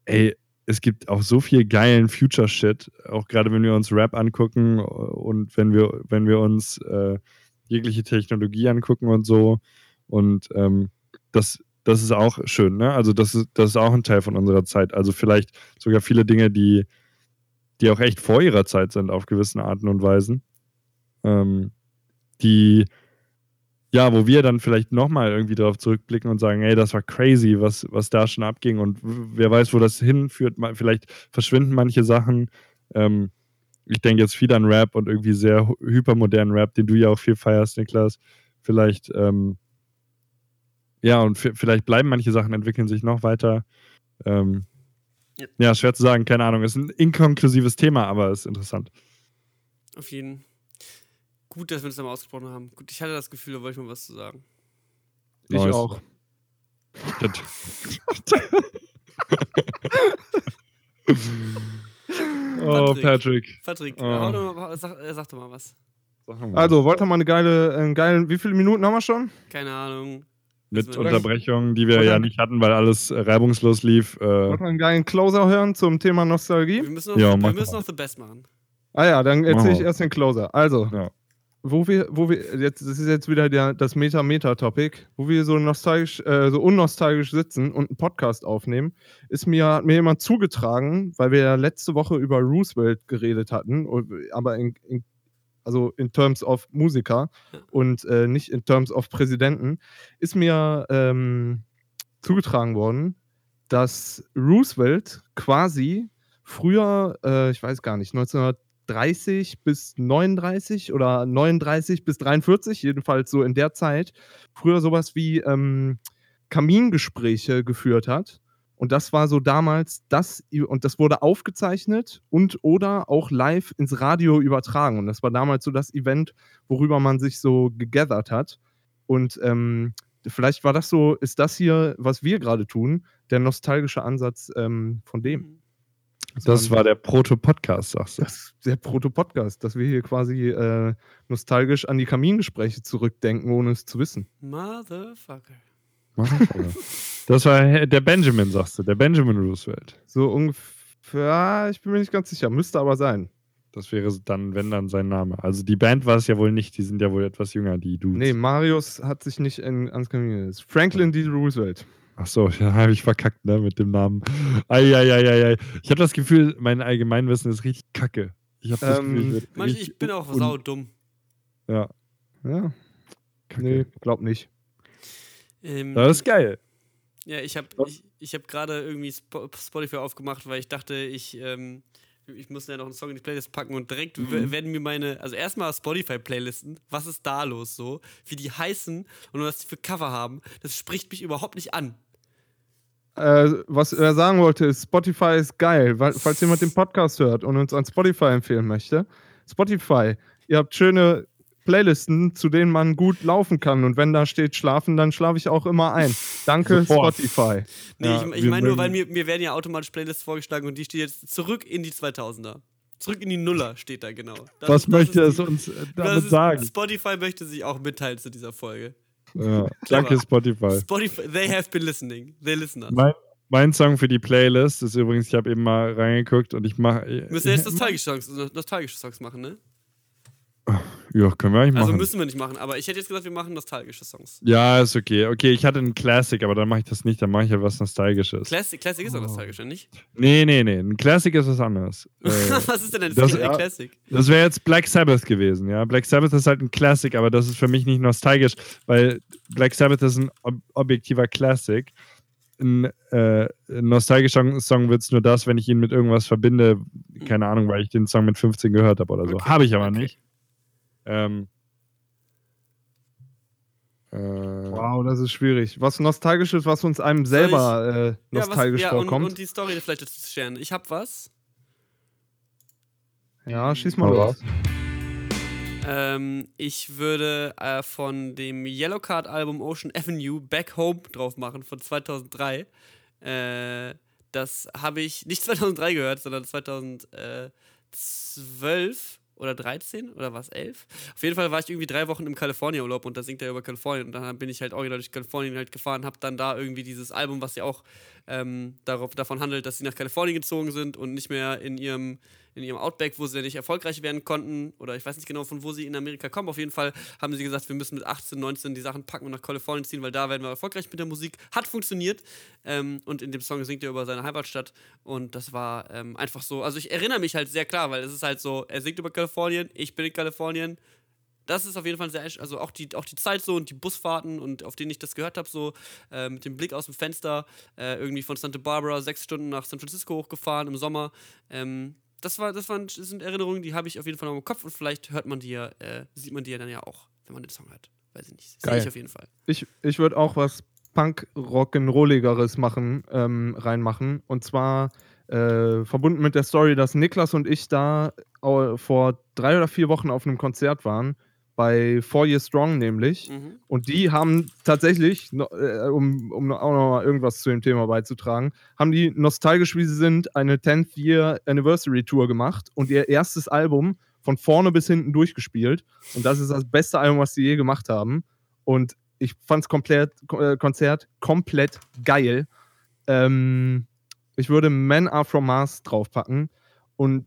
ey, es gibt auch so viel geilen Future-Shit, auch gerade wenn wir uns Rap angucken und wenn wir, wenn wir uns äh, jegliche Technologie angucken und so. Und ähm, das, das ist auch schön, ne? Also das ist, das ist auch ein Teil von unserer Zeit. Also vielleicht sogar viele Dinge, die, die auch echt vor ihrer Zeit sind auf gewissen Arten und Weisen. Ähm, die, ja, wo wir dann vielleicht nochmal irgendwie darauf zurückblicken und sagen, ey, das war crazy, was, was da schon abging und wer weiß, wo das hinführt. Vielleicht verschwinden manche Sachen. Ähm, ich denke jetzt viel an Rap und irgendwie sehr hy- hypermodernen Rap, den du ja auch viel feierst, Niklas. Vielleicht, ähm, ja, und vielleicht bleiben manche Sachen, entwickeln sich noch weiter. Ähm, Ja. ja, schwer zu sagen, keine Ahnung. Ist ein inkonklusives Thema, aber ist interessant. Auf jeden Gut, dass wir das einmal ausgesprochen haben. Gut, ich hatte das Gefühl, da wollte ich mal was zu sagen. Ich Nice. auch. oh, Patrick. Patrick. Oh. hau doch mal, sag, äh, sag doch mal was. Also, wollt ihr mal eine geile, einen geilen, wie viele Minuten haben wir schon? Keine Ahnung. Mit Unterbrechungen, die wir Oder- ja nicht hatten, weil alles äh, reibungslos lief. Äh, Wollt einen geilen Closer hören zum Thema Nostalgie? Wir müssen noch, Ja, wir müssen noch The Best machen. Ah ja, dann erzähle ich erst den Closer. Also, Ja. Wo wir, wo wir, jetzt, das ist jetzt wieder der, das Meta-Meta-Topic, wo wir so nostalgisch, äh, so unnostalgisch sitzen und einen Podcast aufnehmen, ist mir, hat mir jemand zugetragen, weil wir ja letzte Woche über Roosevelt geredet hatten, aber in, in, also in terms of Musiker und äh, nicht in terms of Präsidenten, ist mir ähm, zugetragen worden, dass Roosevelt quasi früher, äh, ich weiß gar nicht, 1900 30 bis 39 oder 39 bis 43, jedenfalls so in der Zeit, früher sowas wie ähm, Kamingespräche geführt hat. Und das war so damals das, und das wurde aufgezeichnet und oder auch live ins Radio übertragen. Und das war damals so das Event, worüber man sich so gegathert hat. Und ähm, vielleicht war das so, ist das hier, was wir gerade tun, der nostalgische Ansatz ähm, von dem. Das war der Proto-Podcast, sagst du. Das ist der Proto-Podcast, dass wir hier quasi äh, nostalgisch an die Kamingespräche zurückdenken, ohne es zu wissen. Motherfucker. Das war der Benjamin, sagst du, der Benjamin Roosevelt. So ungefähr, ich bin mir nicht ganz sicher, müsste aber sein. Das wäre dann, wenn dann sein Name. Also die Band war es ja wohl nicht, die sind ja wohl etwas jünger, die Dudes. Nee, Marius hat sich nicht in, ans Kamin. Franklin D. Roosevelt. Ach so, ja, habe ich verkackt, ne, mit dem Namen. Eieieiei. Ich habe das Gefühl, mein Allgemeinwissen ist richtig kacke. Ich habe das Ähm, Gefühl, ich, Manch, ich bin auch saudumm. Ja, Ja, kacke. nee, glaub nicht. Ähm, Das ist geil. Ja, ich habe ich, ich hab gerade irgendwie Spo- Spotify aufgemacht, weil ich dachte, ich, ähm, ich muss ja noch einen Song in die Playlist packen und direkt w- werden mir meine, also erstmal Spotify-Playlisten, was ist da los so, wie die heißen und was die für Cover haben, das spricht mich überhaupt nicht an. Äh, was er sagen wollte, ist, Spotify ist geil. Weil, falls jemand den Podcast hört und uns an Spotify empfehlen möchte, Spotify, ihr habt schöne Playlisten, zu denen man gut laufen kann. Und wenn da steht schlafen, dann schlafe ich auch immer ein. Danke, Sofort. Spotify. Nee, Ja, ich, ich meine nur, weil mir, mir werden ja automatisch Playlists vorgeschlagen und die steht jetzt zurück in die 2000er. Zurück in die Nuller steht da genau. Das Was das möchte es uns äh, damit ist- sagen? Spotify möchte sich auch mitteilen zu dieser Folge. Ja. Danke, Spotify. Spotify, they have been listening. They listen us. Mein, mein Song für die Playlist ist übrigens, ich habe eben mal reingeguckt und ich mache. Müssen wir jetzt nostalgische Songs, nostalgische Songs machen, ne? Ja, können wir eigentlich Also machen. müssen wir nicht machen, aber ich hätte jetzt gesagt, wir machen nostalgische Songs. ja, ist okay. Okay, ich hatte einen Classic, aber dann mache ich das nicht, dann mache ich ja was Nostalgisches. Classic, Classic Oh. ist auch nostalgisch, nicht? nee, nee, nee. Ein Classic ist was anderes. äh, Was ist denn ein das- das, Classic? das wäre jetzt Black Sabbath gewesen, ja. Black Sabbath ist halt ein Classic, aber das ist für mich nicht nostalgisch, weil Black Sabbath ist ein ob objektiver Classic. Ein äh, ein nostalgischer Song wird es nur das, wenn ich ihn mit irgendwas verbinde. Keine Ahnung, weil ich den Song mit 15 gehört habe oder so. Okay, Habe ich aber okay. nicht. Ähm, äh, Wow, das ist schwierig. Was Nostalgisches, was uns einem selber äh, Ja, was, nostalgisch ja, und, vorkommt. und die Story vielleicht dazu zu scheren. Ich hab was. ja, schieß mal los. raus. Ähm, ich würde äh, von dem Yellowcard Album Ocean Avenue Back Home drauf machen von 2003. Äh, das habe ich nicht 2003 gehört, sondern 2012 oder 13 oder was, 11? Auf jeden Fall war ich irgendwie drei Wochen im Kalifornien-Urlaub und da singt er über Kalifornien und dann bin ich halt original durch Kalifornien halt gefahren, habe dann da irgendwie dieses Album, was ja auch ähm, darauf, davon handelt, dass sie nach Kalifornien gezogen sind und nicht mehr in ihrem, in ihrem Outback, wo sie nicht erfolgreich werden konnten oder ich weiß nicht genau, von wo sie in Amerika kommen. Auf jeden Fall haben sie gesagt, wir müssen mit 18, 19 die Sachen packen und nach Kalifornien ziehen, weil da werden wir erfolgreich mit der Musik. Hat funktioniert ähm, und in dem Song singt er über seine Heimatstadt und das war ähm, einfach so, also ich erinnere mich halt sehr klar, weil es ist halt so, er singt über Kalifornien, ich bin in Kalifornien, das ist auf jeden Fall sehr, also auch die, auch die Zeit so und die Busfahrten und auf denen ich das gehört habe, so äh, mit dem Blick aus dem Fenster, äh, irgendwie von Santa Barbara sechs Stunden nach San Francisco hochgefahren im Sommer. Ähm, das, war, das, waren, das sind Erinnerungen, die habe ich auf jeden Fall noch im Kopf und vielleicht hört man die ja, äh, sieht man die ja dann ja auch, wenn man den Song hört. Weiß ich nicht. Sehe ich auf jeden Fall. Ich, ich würde auch was Punk-Rock'n'Rolligeres machen, ähm, reinmachen. Und zwar äh, verbunden mit der Story, dass Niklas und ich da vor drei oder vier Wochen auf einem Konzert waren. Bei Four Year Strong nämlich. Mhm. Und die haben tatsächlich, äh, um, um auch noch mal irgendwas zu dem Thema beizutragen, haben die nostalgisch wie sie sind eine 10th Year Anniversary Tour gemacht und ihr erstes Album von vorne bis hinten durchgespielt. Und das ist das beste Album, was sie je gemacht haben. Und ich fand das komplett, äh, Konzert komplett geil. Ähm, ich würde Men Are From Mars draufpacken. Und,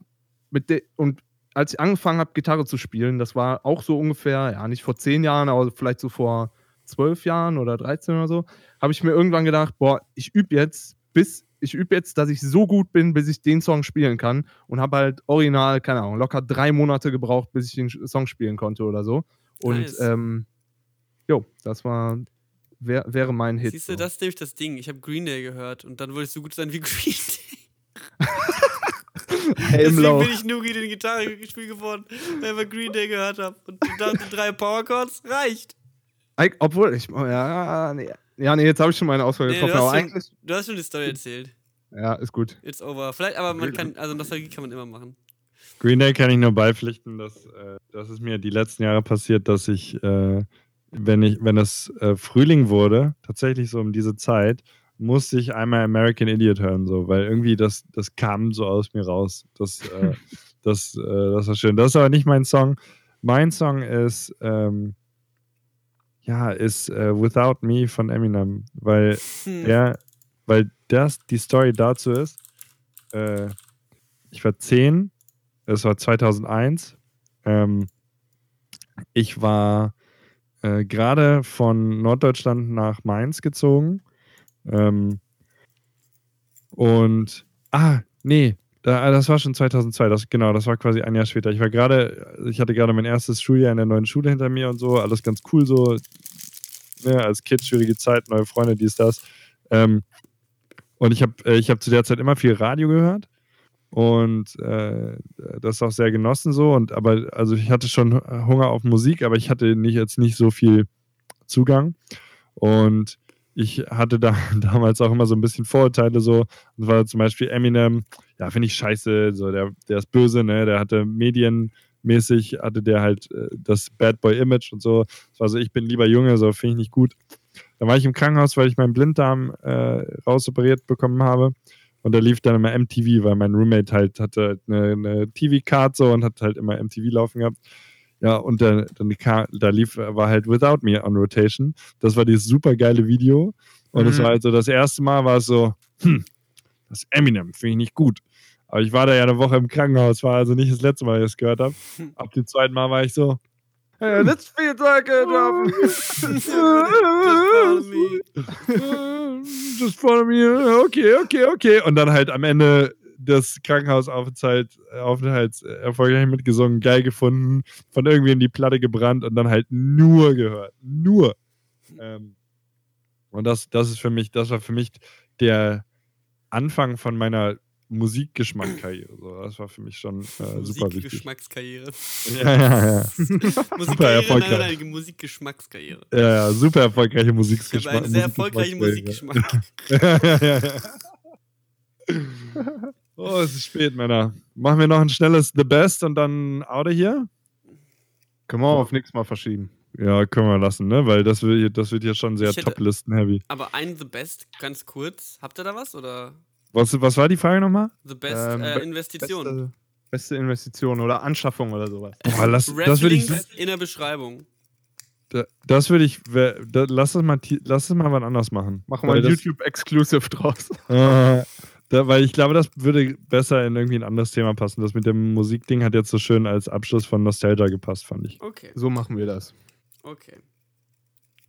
mit de und als ich angefangen habe, Gitarre zu spielen, das war auch so ungefähr, ja, nicht vor zehn Jahren, aber vielleicht so vor zwölf Jahren oder 13 oder so, habe ich mir irgendwann gedacht, boah, ich übe jetzt, bis ich übe jetzt, dass ich so gut bin, bis ich den Song spielen kann und habe halt original, keine Ahnung, locker drei Monate gebraucht, bis ich den Song spielen konnte oder so. Und Nice. ähm, jo, das war, wär, wäre mein Hit. Siehst du, so. das ist nämlich das Ding. Ich habe Green Day gehört und dann wollte ich so gut sein wie Green Day. Deswegen bin ich Noogie den Gitarrespiel geworden, weil wir Green Day gehört haben. Und ich dachte, drei Power Chords reicht. Eig- Obwohl, ich. Ja, nee, ja, nee jetzt habe ich schon meine Auswahl Nee, getroffen. du, aber hast schon, eigentlich. du hast schon die Story erzählt. Ja, ist gut. It's over. Vielleicht, aber man kann, also Nostalgie kann man immer machen. Green Day kann ich nur beipflichten, dass äh, das ist mir die letzten Jahre passiert, dass ich, äh, wenn ich, wenn es äh, Frühling wurde, tatsächlich so um diese Zeit, musste ich einmal American Idiot hören, so, weil irgendwie das, das kam so aus mir raus. Das, äh, das, äh, das war schön. Das ist aber nicht mein Song. Mein Song ist, ähm, ja, ist äh, Without Me von Eminem, weil Hm. ja, weil das die Story dazu ist. Äh, ich war 10, es war 2001. Ähm, ich war äh, gerade von Norddeutschland nach Mainz gezogen. Ähm, und, ah, nee, da, das war schon 2002, das, genau, das war quasi ein Jahr später. Ich war gerade, ich hatte gerade mein erstes Schuljahr in der neuen Schule hinter mir und so, alles ganz cool so. Ne, als Kind schwierige Zeit, neue Freunde, dies, das. Ähm, und ich habe äh, ich hab zu der Zeit immer viel Radio gehört und äh, das auch sehr genossen so. Und aber, also ich hatte schon Hunger auf Musik, aber ich hatte nicht, jetzt nicht so viel Zugang. Und ich hatte da damals auch immer so ein bisschen Vorurteile so. Und war zum Beispiel Eminem, ja, finde ich scheiße, so der, der ist böse, ne? Der hatte medienmäßig, hatte der halt äh, das Bad Boy Image und so. Das war so, ich bin lieber Junge, so finde ich nicht gut. Dann war ich im Krankenhaus, weil ich meinen Blinddarm äh, rausoperiert bekommen habe. Und da lief dann immer MTV, weil mein Roommate halt hatte halt eine, eine TV-Card so und hat halt immer MTV laufen gehabt. Ja, und dann, dann ka- da lief, war halt Without Me on Rotation. Das war dieses super geile Video. Und es Mhm. war halt so, das erste Mal war es so, hm, das Eminem, finde ich nicht gut. Aber ich war da ja eine Woche im Krankenhaus, war also nicht das letzte Mal, dass ich es gehört habe. Ab dem zweiten Mal war ich so, Hey, this feels like a just follow me. Okay, okay, okay. Und dann halt am Ende des Krankenhausaufenthalts Aufenthalts, äh, erfolgreich mitgesungen, geil gefunden, von irgendwie in die Platte gebrannt und dann halt nur gehört. Nur. Ähm, und das, das ist für mich, das war für mich der Anfang von meiner Musikgeschmackkarriere. So, das war für mich schon äh, super wichtig. Musikgeschmackskarriere. Ja, ja, ja. Musikkarriere, erfolgreich. nein, nein, Musikgeschmackskarriere. ja, ja, super erfolgreiche Ich habe Musikgeschmack. einen sehr erfolgreichen Musikgeschmack. ja, ja, ja. Oh, es ist spät, Männer. Machen wir noch ein schnelles The Best und dann out of here? Können wir auch auf nächstes Mal verschieben. Ja, können wir lassen, ne? Weil das wird, hier- das wird hier schon sehr Top-Listen-heavy. Aber ein The Best, ganz kurz. Habt ihr da was? Oder Was, was war die Frage nochmal? The Best Ähm, äh, Investition? Beste, beste Investition oder Anschaffung oder sowas. Boah, lass, das würde ich, Rap-Links in der Beschreibung. da- das würde ich, lass es mal, lass es mal was anders machen. Machen wir ein YouTube-Exclusive draus. Da, weil ich glaube, das würde besser in irgendwie ein anderes Thema passen. Das mit dem Musikding hat jetzt so schön als Abschluss von Nostalgia gepasst, fand ich. Okay, So machen wir das. okay.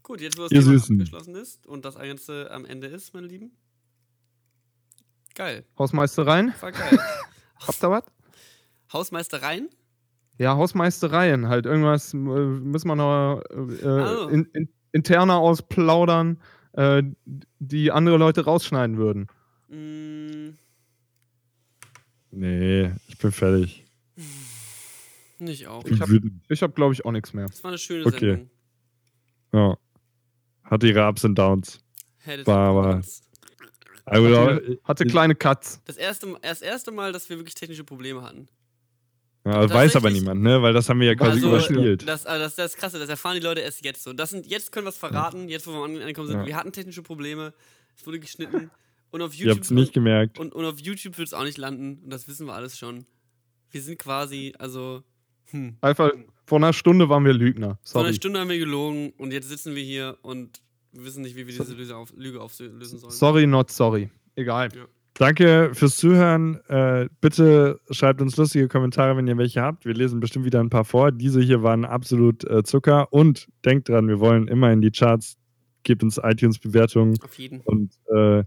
Gut, jetzt wo das Ihr Thema Süßen. abgeschlossen ist und das Ganze am Ende ist, meine Lieben. Geil, Hausmeistereien? war geil. Habt ihr was? Hausmeistereien? Ja, Hausmeistereien. Halt irgendwas äh, müssen wir noch äh, Ah. in, in, interner ausplaudern, äh, die andere Leute rausschneiden würden. Mm, Nee, ich bin fertig. nicht auch. Ich hab- habe, glaube ich, auch nichts mehr. Das war eine schöne Okay. Sendung. Ja. Hatte ihre Ups und Downs. Hätte War aber- Hatte, hatte kleine Cuts. Das erste, das erste Mal, dass wir wirklich technische Probleme hatten. ja, das weiß aber niemand, ne? Weil das haben wir ja quasi Also, überspielt. Das, also das, das ist krasse, das erfahren die Leute erst jetzt so. Das sind, jetzt können wir es verraten, jetzt wo wir an- angekommen sind. Ja. Wir hatten technische Probleme, es wurde geschnitten und auf YouTube es nicht gemerkt. und, und auf YouTube wird es auch nicht landen und das wissen wir alles schon. Wir sind quasi, also, hm. Einfach, vor einer Stunde waren wir Lügner. Vor einer Sorry. Stunde haben wir gelogen und jetzt sitzen wir hier und wissen nicht, wie wir diese Lüge, auf, Lüge auflösen sollen. Sorry, not sorry. Egal. Danke fürs Zuhören. Äh, bitte schreibt uns lustige Kommentare, wenn ihr welche habt. Wir lesen bestimmt wieder ein paar vor. Diese hier waren absolut äh, Zucker. Und denkt dran, wir wollen immer in die Charts. Gebt uns iTunes-Bewertungen Auf jeden. und, äh,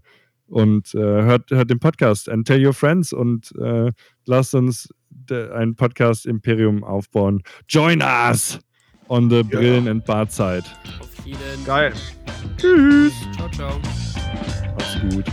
und äh, hört, hört den Podcast and tell your friends und äh, lasst uns ein Podcast-Imperium aufbauen. Join us on the Brillen- and Barzeit. Auf jeden. Geil. Tschüss. Ciao, ciao. Macht's gut.